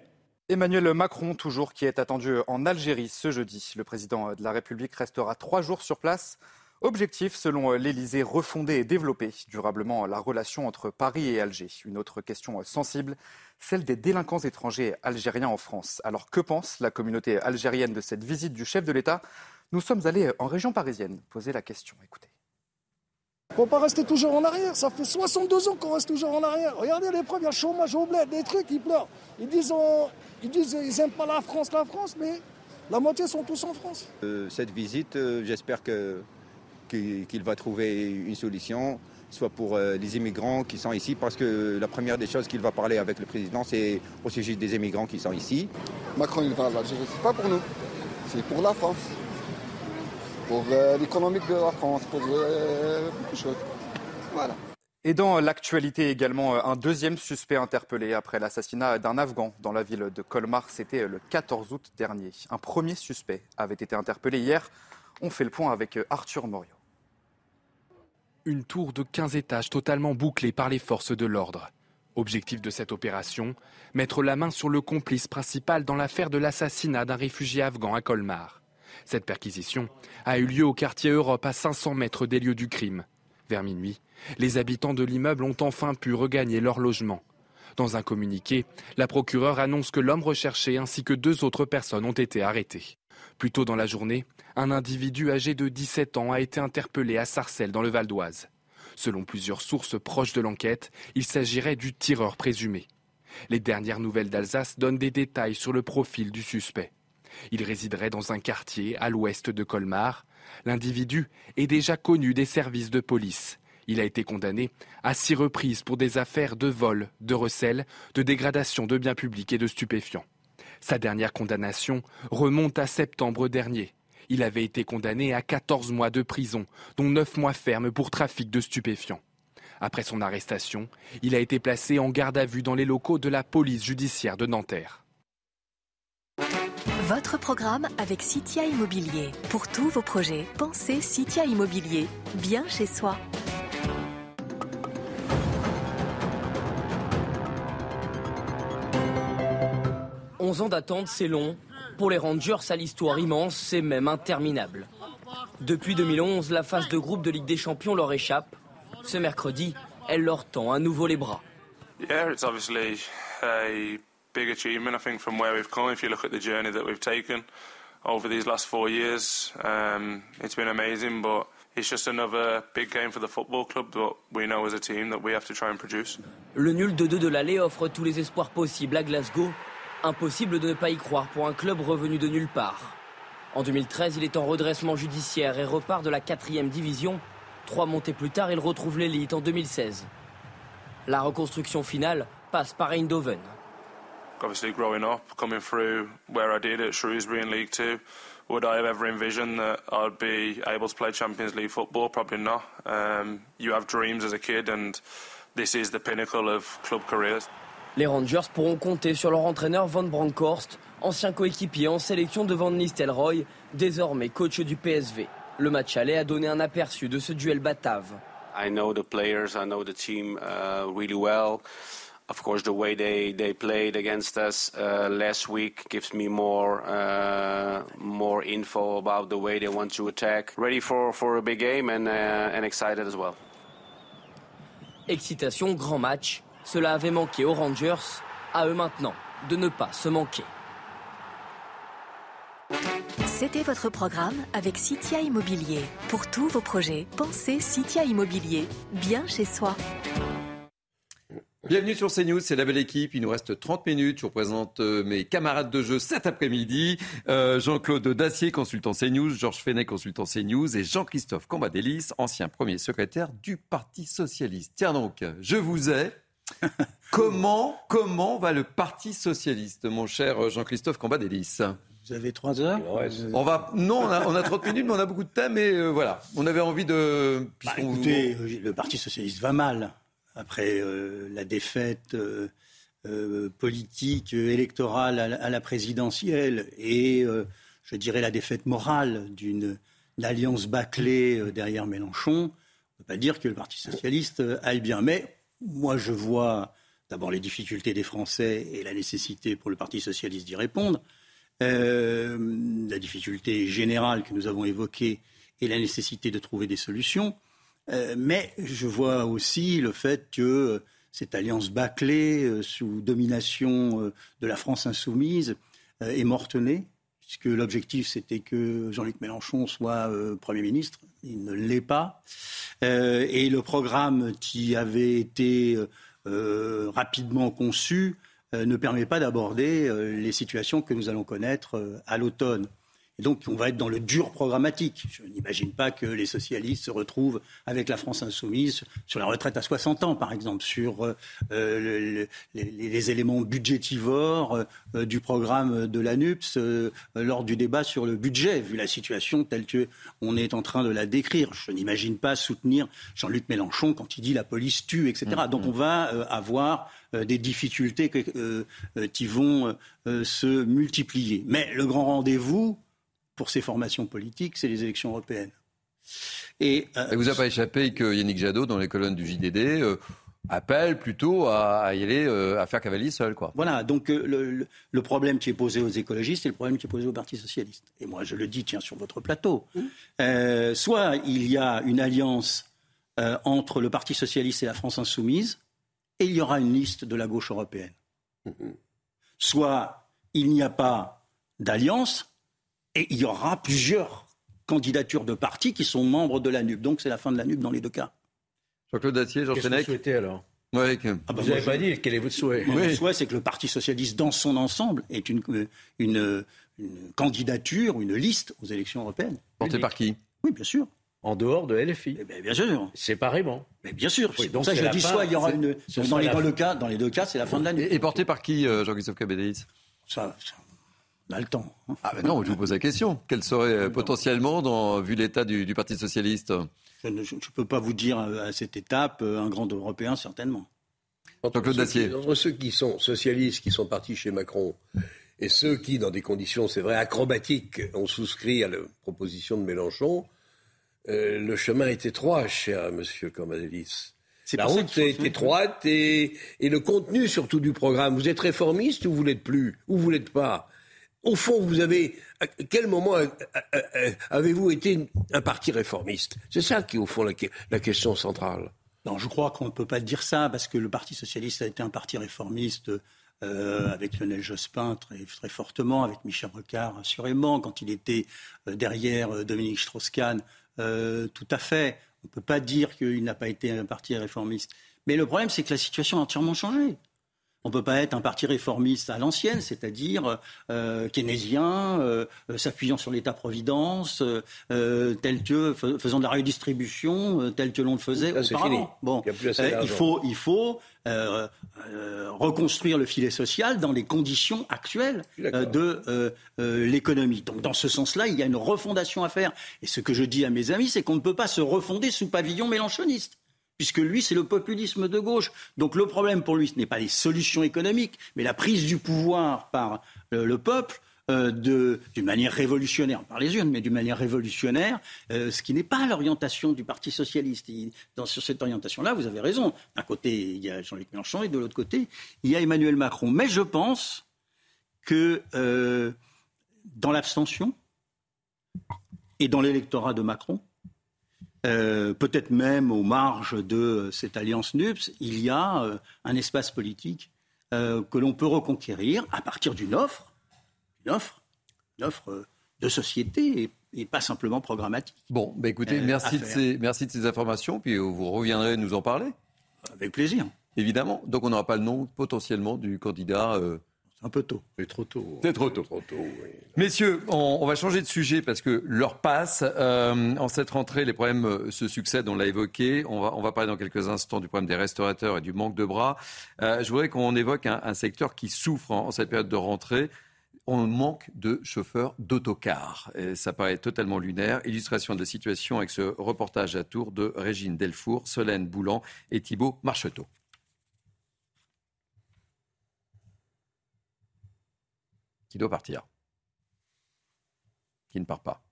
Emmanuel Macron, toujours, qui est attendu en Algérie ce jeudi. Le président de la République restera trois jours sur place. Objectif, selon l'Élysée, refonder et développer durablement la relation entre Paris et Alger. Une autre question sensible, celle des délinquants étrangers algériens en France. Alors que pense la communauté algérienne de cette visite du chef de l'État? Nous sommes allés en région parisienne poser la question. Écoutez. Faut pas rester toujours en arrière. Ça fait 62 ans qu'on reste toujours en arrière. Regardez les preuves, il y a le chômage au bled, des trucs, ils pleurent. Ils disent, ils disent, ils aiment pas la France, la France, mais la moitié sont tous en France. Euh, cette visite, euh, j'espère que, qu'il va trouver une solution, soit pour euh, les immigrants qui sont ici, parce que la première des choses qu'il va parler avec le président, c'est au sujet des immigrants qui sont ici. Macron, il va à l'Algérie, c'est pas pour nous, c'est pour la France, pour l'économie de la France, pour beaucoup de choses. Voilà. Et dans l'actualité également, un deuxième suspect interpellé après l'assassinat d'un Afghan dans la ville de Colmar. C'était le 14 août dernier. Un premier suspect avait été interpellé hier. On fait le point avec Arthur Morio. Une tour de 15 étages totalement bouclée par les forces de l'ordre. Objectif de cette opération, mettre la main sur le complice principal dans l'affaire de l'assassinat d'un réfugié afghan à Colmar. Cette perquisition a eu lieu au quartier Europe à 500 mètres des lieux du crime. Vers minuit, les habitants de l'immeuble ont enfin pu regagner leur logement. Dans un communiqué, la procureure annonce que l'homme recherché ainsi que deux autres personnes ont été arrêtés. Plus tôt dans la journée, un individu âgé de 17 ans a été interpellé à Sarcelles dans le Val d'Oise. Selon plusieurs sources proches de l'enquête, il s'agirait du tireur présumé. Les dernières nouvelles d'Alsace donnent des détails sur le profil du suspect. Il résiderait dans un quartier à l'ouest de Colmar. L'individu est déjà connu des services de police. Il a été condamné à six reprises pour des affaires de vol, de recel, de dégradation de biens publics et de stupéfiants. Sa dernière condamnation remonte à septembre dernier. Il avait été condamné à 14 mois de prison, dont 9 mois fermes pour trafic de stupéfiants. Après son arrestation, il a été placé en garde à vue dans les locaux de la police judiciaire de Nanterre. Votre programme avec Citia Immobilier. Pour tous vos projets, pensez Citia Immobilier, bien chez soi. 11 ans d'attente, c'est long. Pour les Rangers, à l'histoire immense, c'est même interminable. Depuis 2011, la phase de groupe de Ligue des Champions leur échappe. Ce mercredi, elle leur tend à nouveau les bras. Yeah, it's obviously a big achievement, I think, from where we've come. If you look at the journey that we've taken over these last four years, um, it's been amazing, but it's just another big game for the football club that we know as a team that we have to try and produce. Le nul de 2 de l'aller offre tous les espoirs possibles à Glasgow, Impossible de ne pas y croire pour un club revenu de nulle part. En 2013, il est en redressement judiciaire et repart de la quatrième division. Trois montées plus tard, il retrouve l'élite en 2016. La reconstruction finale passe par Eindhoven. Obviously, growing up, coming through where I did at Shrewsbury in League Two, would I have ever envisioned that I'd be able to play Champions League football? Probably not. Um, you have dreams as a kid, and this is the pinnacle of club careers. Les Rangers pourront compter sur leur entraîneur Van Bronckhorst, ancien coéquipier en sélection de Van Nistelrooy, désormais coach du PSV. Le match aller a donné un aperçu de ce duel batave. I know the players, I know the team uh, really well. Of course, the way they, they played against us uh, last week gives me more uh, more info about the way they want to attack. Ready for, for a big game and, uh, and excited as well. Excitation, grand match. Cela avait manqué aux Rangers, à eux maintenant de ne pas se manquer. C'était votre programme avec Citia Immobilier. Pour tous vos projets, pensez Citia Immobilier, bien chez soi. Bienvenue sur CNews, c'est la belle équipe. Il nous reste 30 minutes. Je vous présente euh, mes camarades de jeu cet après-midi. Euh, Jean-Claude Dacier, consultant CNews, Georges Fenet, consultant CNews et Jean-Christophe Cambadélis, ancien premier secrétaire du Parti Socialiste. Tiens donc, je vous ai. *laughs* comment, comment va le Parti Socialiste, mon cher Jean-Christophe Cambadélis? Vous avez trois heures? On va non, on a, on a 30 minutes, mais on a beaucoup de thèmes et euh, voilà. On avait envie de. Bah, écoutez, le Parti socialiste va mal après euh, la défaite euh, politique électorale à, la présidentielle et je dirais la défaite morale d'une alliance bâclée derrière Mélenchon. On ne peut pas dire que le Parti socialiste aille bien, mais moi je vois d'abord les difficultés des Français et la nécessité pour le Parti socialiste d'y répondre. Euh, la difficulté générale que nous avons évoquée et la nécessité de trouver des solutions. Euh, mais je vois aussi le fait que cette alliance bâclée euh, sous domination de la France insoumise est mortenée, puisque l'objectif c'était que Jean-Luc Mélenchon soit euh, Premier ministre. Il ne l'est pas. Euh, et le programme qui avait été euh, rapidement conçu ne permet pas d'aborder les situations que nous allons connaître à l'automne. Et donc, on va être dans le dur programmatique. Je n'imagine pas que les socialistes se retrouvent avec la France insoumise sur la retraite à 60 ans, par exemple, sur euh, les, les, éléments budgétivores euh, du programme de l'ANUPS euh, lors du débat sur le budget, vu la situation telle qu'on est en train de la décrire. Je n'imagine pas soutenir Jean-Luc Mélenchon quand il dit la police tue, etc. Mmh, donc, mmh. on va avoir des difficultés qui vont se multiplier. Mais le grand rendez-vous, pour ces formations politiques, c'est les élections européennes. Et, euh, vous n'a pas échappé que Yannick Jadot, dans les colonnes du JDD, euh, appelle plutôt à, y aller, euh, à faire cavalier seul. Quoi. Voilà, donc le, problème qui est posé aux écologistes et le problème qui est posé au Parti socialiste. Et moi, je le dis, tiens, sur votre plateau. Mmh. soit il y a une alliance entre le Parti socialiste et la France insoumise, et il y aura une liste de la gauche européenne. Mmh. Soit il n'y a pas d'alliance, et il y aura plusieurs candidatures de partis qui sont membres de la NUP. Donc c'est la fin de la NUP dans les deux cas. Jean-Claude Dacier, Jean Qu'est-ce que vous souhaitez alors? Ouais, ah bah Vous n'avez pas dit quel est votre souhait? Mon souhait, c'est que le Parti socialiste, dans son ensemble, ait une, une, candidature, une liste aux élections européennes. Portée par qui? Oui, bien sûr. En dehors de LFI eh ben, Bien sûr. Séparément. Mais bien sûr. c'est donc ça que je dis soit il y aura une. Dans les, deux cas, dans les deux cas, c'est la fin de l'année. Et, portée par qui, euh, Jean-Christophe Cabedéis ça, ça, on a le temps. Hein. Ah ben non, je vous pose la question. Quel serait euh, potentiellement, dans, vu l'état du, Parti socialiste Je ne peux pas vous dire euh, à cette étape euh, un grand Européen, certainement. Entre Dacier. entre ceux qui sont socialistes, qui sont partis chez Macron, et ceux qui, dans des conditions, c'est vrai, acrobatiques, ont souscrit à la proposition de Mélenchon, le chemin est étroit, cher monsieur Cambadélis. La route est étroite et, et, le contenu surtout du programme. Vous êtes réformiste ou vous l'êtes plus Ou vous l'êtes pas? Au fond, vous avez, à quel moment avez-vous été un parti réformiste? C'est ça qui est au fond la, question centrale. Non, je crois qu'on ne peut pas dire ça parce que le Parti socialiste a été un parti réformiste euh, avec Lionel Jospin très, fortement, avec Michel Rocard assurément, quand il était euh, derrière euh, Dominique Strauss-Kahn, tout à fait. On ne peut pas dire qu'il n'a pas été un parti réformiste. Mais le problème, c'est que la situation a entièrement changé. On ne peut pas être un parti réformiste à l'ancienne, c'est-à-dire euh, keynésien, euh, s'appuyant sur l'État-providence, euh, tel que faisant de la redistribution, tel que l'on le faisait auparavant. Bon, il, faut, il faut reconstruire le filet social dans les conditions actuelles de l'économie. Donc, dans ce sens-là, il y a une refondation à faire. Et ce que je dis à mes amis, c'est qu'on ne peut pas se refonder sous pavillon mélanchoniste puisque lui, c'est le populisme de gauche. Donc le problème pour lui, ce n'est pas les solutions économiques, mais la prise du pouvoir par euh, le peuple. Euh, d'une manière révolutionnaire, par les urnes, mais d'une manière révolutionnaire, euh, ce qui n'est pas l'orientation du Parti socialiste. sur cette orientation-là, vous avez raison. D'un côté, il y a Jean-Luc Mélenchon et de l'autre côté, il y a Emmanuel Macron. Mais je pense que dans l'abstention et dans l'électorat de Macron, euh, peut-être même aux marges de cette alliance NUPS, il y a euh, un espace politique euh, que l'on peut reconquérir à partir d'une offre, une offre, une offre de société et, pas simplement programmatique. Bon, bah écoutez, merci de, ces, merci de ces informations, puis vous reviendrez nous en parler. Avec plaisir. Évidemment. Donc on n'aura pas le nom potentiellement du candidat un peu tôt. C'est trop tôt. C'est trop tôt. Trop tôt Messieurs, on, va changer de sujet parce que l'heure passe. Euh, en cette rentrée, les problèmes euh, se succèdent, on l'a évoqué. On va, on va parler dans quelques instants du problème des restaurateurs et du manque de bras. Euh, je voudrais qu'on évoque un, secteur qui souffre en, cette période de rentrée. On manque de chauffeurs d'autocars. Ça paraît totalement lunaire. Illustration de la situation avec ce reportage à tour de Régine Delfour, Solène Boulan et Thibault Marcheteau. Qui doit partir, qui ne part pas.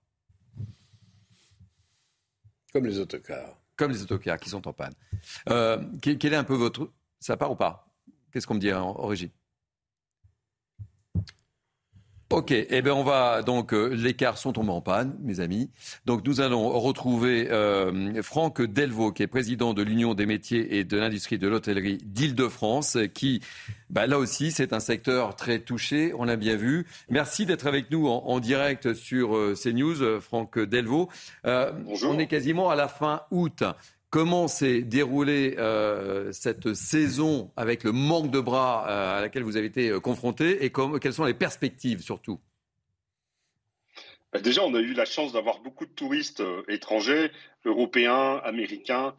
Comme les autocars. Comme les autocars qui sont en panne. Euh, quel, est un peu votre... Ça part ou pas? Qu'est-ce qu'on me dit en origine Ok, eh bien on va donc euh, les cars sont tombés en panne, mes amis. Donc nous allons retrouver euh, Franck Delvaux, qui est président de l'Union des métiers et de l'industrie de l'hôtellerie d'Île-de-France, qui bah, là aussi c'est un secteur très touché, on l'a bien vu. Merci d'être avec nous en, en direct sur euh, CNews, Franck Delvaux. Euh, on est quasiment à la fin août. Comment s'est déroulée euh, cette saison avec le manque de bras euh, à laquelle vous avez été euh, confronté et quelles sont les perspectives surtout? Bah, Déjà, on a eu la chance d'avoir beaucoup de touristes étrangers, européens, américains,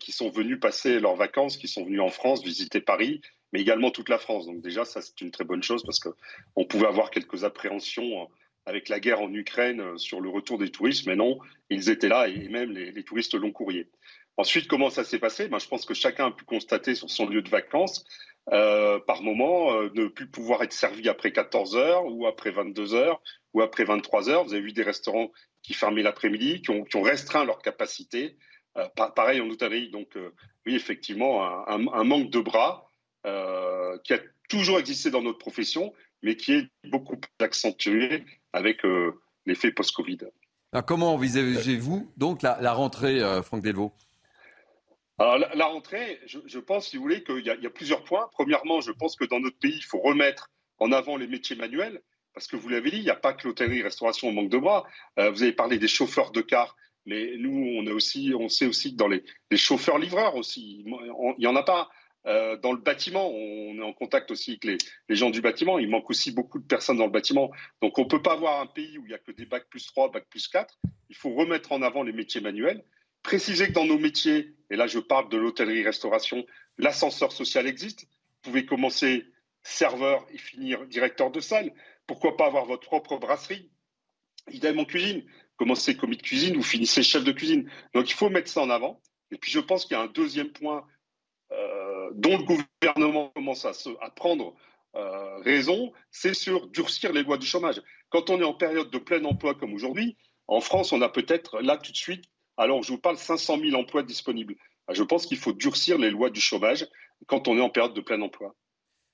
qui sont venus passer leurs vacances, qui sont venus en France visiter Paris, mais également toute la France. Donc déjà, ça c'est une très bonne chose parce que on pouvait avoir quelques appréhensions avec la guerre en Ukraine euh, sur le retour des touristes, mais non, ils étaient là et même les, touristes l'ont courrier. Ensuite, comment ça s'est passé? Ben, Je pense que chacun a pu constater sur son lieu de vacances, euh, par moment, euh, ne plus pouvoir être servi après 14 heures ou après 22 heures ou après 23 heures. Vous avez vu des restaurants qui fermaient l'après-midi, qui ont, restreint leur capacité. Pa- pareil en hôtellerie. Donc, oui, effectivement, un, manque de bras qui a toujours existé dans notre profession, mais qui est beaucoup plus accentué avec euh, l'effet post-Covid. Comment envisagez-vous donc la, la rentrée, euh, Franck Delvaux? Alors, la, la rentrée, je, je pense, si vous voulez, qu'il y, a- il y a plusieurs points. Premièrement, je pense que dans notre pays, il faut remettre en avant les métiers manuels, parce que vous l'avez dit, il n'y a pas que l'hôtellerie-restauration au manque de bras. Euh, vous avez parlé des chauffeurs de car, mais nous, on, a aussi, on sait aussi que dans les, les chauffeurs-livreurs aussi, il n'y en a pas. Euh, dans le bâtiment, on est en contact aussi avec les, gens du bâtiment. Il manque aussi beaucoup de personnes dans le bâtiment. Donc, on ne peut pas avoir un pays où il n'y a que des bacs plus 3, bacs plus 4. Il faut remettre en avant les métiers manuels. Préciser que dans nos métiers, et là je parle de l'hôtellerie-restauration, l'ascenseur social existe. Vous pouvez commencer serveur et finir directeur de salle. Pourquoi pas avoir votre propre brasserie Idem en cuisine. Commencez commis de cuisine, vous finissez chef de cuisine. Donc il faut mettre ça en avant. Et puis je pense qu'il y a un deuxième point dont le gouvernement commence à, se, à prendre euh, raison, c'est sur durcir les lois du chômage. Quand on est en période de plein emploi comme aujourd'hui, en France, on a peut-être là tout de suite, alors je vous parle 500 000 emplois disponibles. Ah, Je pense qu'il faut durcir les lois du chômage quand on est en période de plein emploi.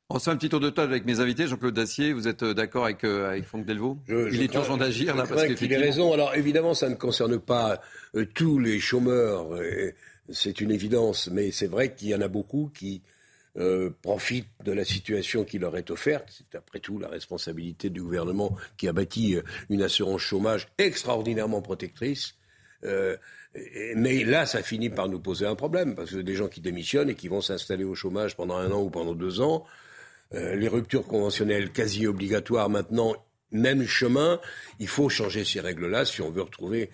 On se fait un petit tour de table avec mes invités. Jean-Claude Dacier, vous êtes euh, d'accord avec, euh, avec Franck Delvaux Je- Il je est crois- urgent d'agir là parce qu'il ait qu'effectivement- raison. Alors évidemment, ça ne concerne pas euh, tous les chômeurs, euh, c'est une évidence, mais c'est vrai qu'il y en a beaucoup qui euh, profitent de la situation qui leur est offerte. C'est après tout la responsabilité du gouvernement qui a bâti euh, une assurance chômage extraordinairement protectrice. Euh, mais là, ça finit par nous poser un problème, parce que des gens qui démissionnent et qui vont s'installer au chômage pendant un an ou pendant deux ans, les ruptures conventionnelles quasi obligatoires maintenant, même chemin, il faut changer ces règles-là si on veut retrouver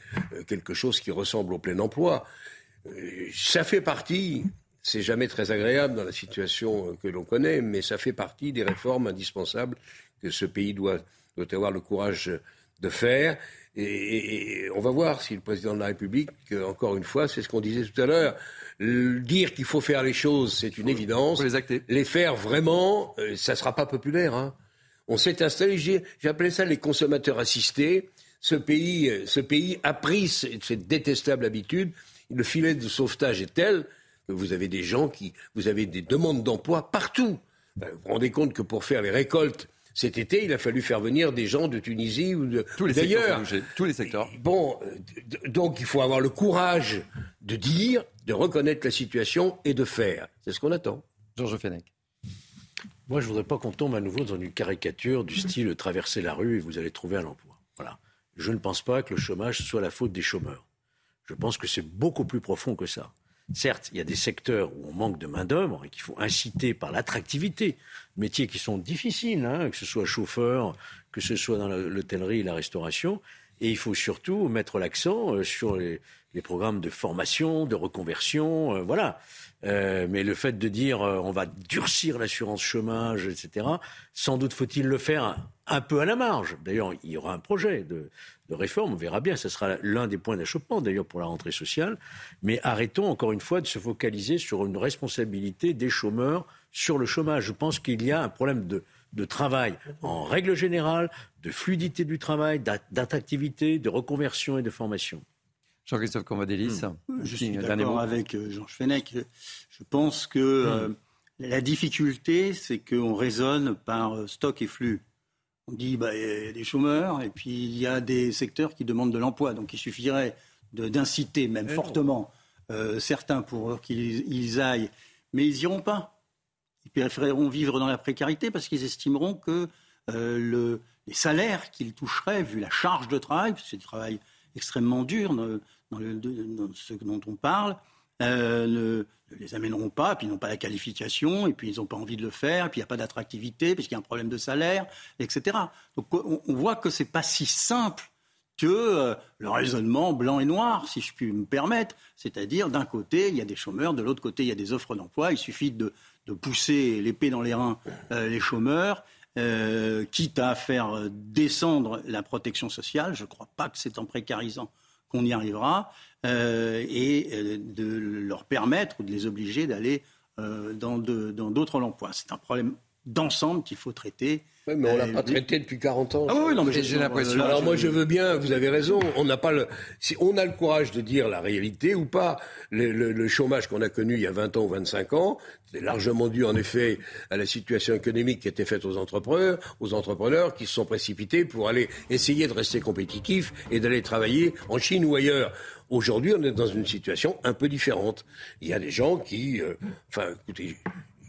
quelque chose qui ressemble au plein emploi. Ça fait partie, c'est jamais très agréable dans la situation que l'on connaît, mais ça fait partie des réformes indispensables que ce pays doit, doit avoir le courage de faire. Et, et- et on va voir si le président de la République, euh, encore une fois, c'est ce qu'on disait tout à l'heure, dire qu'il faut faire les choses, c'est une évidence. Les, faire vraiment, euh, ça ne sera pas populaire. hein. On s'est installé, appelé ça les consommateurs assistés. Ce pays, euh, ce pays a pris ce- cette détestable habitude. Le filet de sauvetage est tel que vous avez des gens qui, vous avez des demandes d'emploi partout. Ben, Vous vous rendez compte que pour faire les récoltes cet été, il a fallu faire venir des gens de Tunisie ou de- Tous les secteurs d'ailleurs. touchés. Tous les secteurs. Bon, euh, donc il faut avoir le courage de dire, de reconnaître la situation et de faire. C'est ce qu'on attend. Georges Fenech. Moi, je voudrais pas qu'on tombe à nouveau dans une caricature du style traverser la rue et vous allez trouver un emploi. Voilà. Je ne pense pas que le chômage soit la faute des chômeurs. Je pense que c'est beaucoup plus profond que ça. Certes, il y a des secteurs où on manque de main-d'œuvre et qu'il faut inciter par l'attractivité. Métiers qui sont difficiles, hein, que ce soit chauffeur, que ce soit dans l'hôtellerie la restauration. Et il faut surtout mettre l'accent euh, sur les, les programmes de formation, de reconversion, euh, voilà. Euh, mais le fait de dire euh, on va durcir l'assurance chômage, etc., sans doute faut-il le faire un, peu à la marge. D'ailleurs, il y aura un projet de, réforme, on verra bien, ce sera l'un des points d'achoppement d'ailleurs pour la rentrée sociale. Mais arrêtons encore une fois de se focaliser sur une responsabilité des chômeurs sur le chômage. Je pense qu'il y a un problème de, travail en règle générale, de fluidité du travail, d'a- d'attractivité, de reconversion et de formation. Jean-Christophe Cambadélis. Je Petit suis d'accord avec euh, Georges Fenech. Je pense que euh, la difficulté, c'est qu'on raisonne par euh, stock et flux. On dit bah, il y a des chômeurs et puis il y a des secteurs qui demandent de l'emploi. Donc il suffirait d'inciter, même fortement, euh, certains pour qu'ils aillent. Mais ils n'iront pas. Ils préféreront vivre dans la précarité parce qu'ils estimeront que euh, le, les salaires qu'ils toucheraient, vu la charge de travail, c'est du travail extrêmement dur dans, ce dont on parle, euh, ne, les amèneront pas, puis ils n'ont pas la qualification, et puis ils n'ont pas envie de le faire, et puis il n'y a pas d'attractivité, puisqu'il y a un problème de salaire, etc. Donc on, voit que ce n'est pas si simple que euh, le raisonnement blanc et noir, si je puis me permettre. C'est-à-dire, d'un côté, il y a des chômeurs, de l'autre côté, il y a des offres d'emploi. Il suffit de, pousser l'épée dans les reins euh, les chômeurs, euh, quitte à faire descendre la protection sociale. Je ne crois pas que c'est en précarisant qu'on y arrivera, et de leur permettre ou de les obliger d'aller dans d'autres emplois. C'est un problème d'ensemble qu'il faut traiter oui, mais on l'a pas traité depuis 40 ans. Ah oui, non, mais j'ai l'impression. Alors moi, je veux bien, vous avez raison. On n'a pas le, si on a le courage de dire la réalité ou pas, le, le, le chômage qu'on a connu il y a 20 ans ou 25 ans, c'est largement dû en effet à la situation économique qui était faite aux entrepreneurs, aux entrepreneurs qui se sont précipités pour aller essayer de rester compétitifs et d'aller travailler en Chine ou ailleurs. Aujourd'hui, on est dans une situation un peu différente. Il y a des gens qui, euh, enfin, écoutez,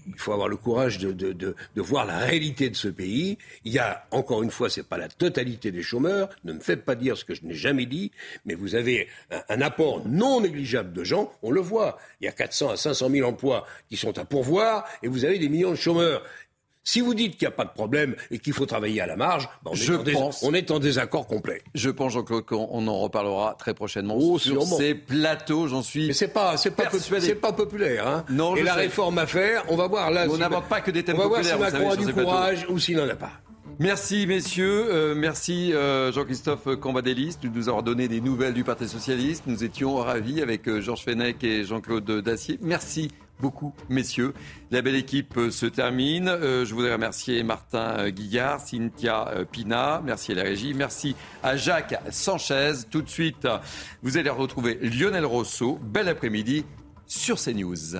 il faut avoir le courage de, de, de, voir la réalité de ce pays. Il y a, encore une fois, c'est pas la totalité des chômeurs. Ne me faites pas dire ce que je n'ai jamais dit, mais vous avez un, un, apport non négligeable de gens. On le voit. Il y a 400 à 500 000 emplois qui sont à pourvoir et vous avez des millions de chômeurs. Si vous dites qu'il n'y a pas de problème et qu'il faut travailler à la marge, ben, on, est pense, on, est en désaccord complet. Je pense, Jean-Claude, qu'on en reparlera très prochainement oh, sur ces plateaux. J'en suis. Mais c'est pas, c'est pas, c'est pas populaire. Hein. Non, et la réforme à faire, on va voir là. On n'aborde pas que des thèmes populaires. On va voir si Macron a du courage ou s'il n'en a pas. Merci messieurs, euh, merci euh, Jean-Christophe Cambadélis de nous avoir donné des nouvelles du Parti Socialiste. Nous étions ravis avec euh, Georges Fenech et Jean-Claude Dacier. Merci beaucoup, messieurs. La belle équipe euh, se termine. Euh, je voudrais remercier Martin euh, Guillard, Cynthia Pina, merci à la régie, merci à Jacques Sanchez. Tout de suite, vous allez retrouver Lionel Rousseau. Bel après-midi sur CNews.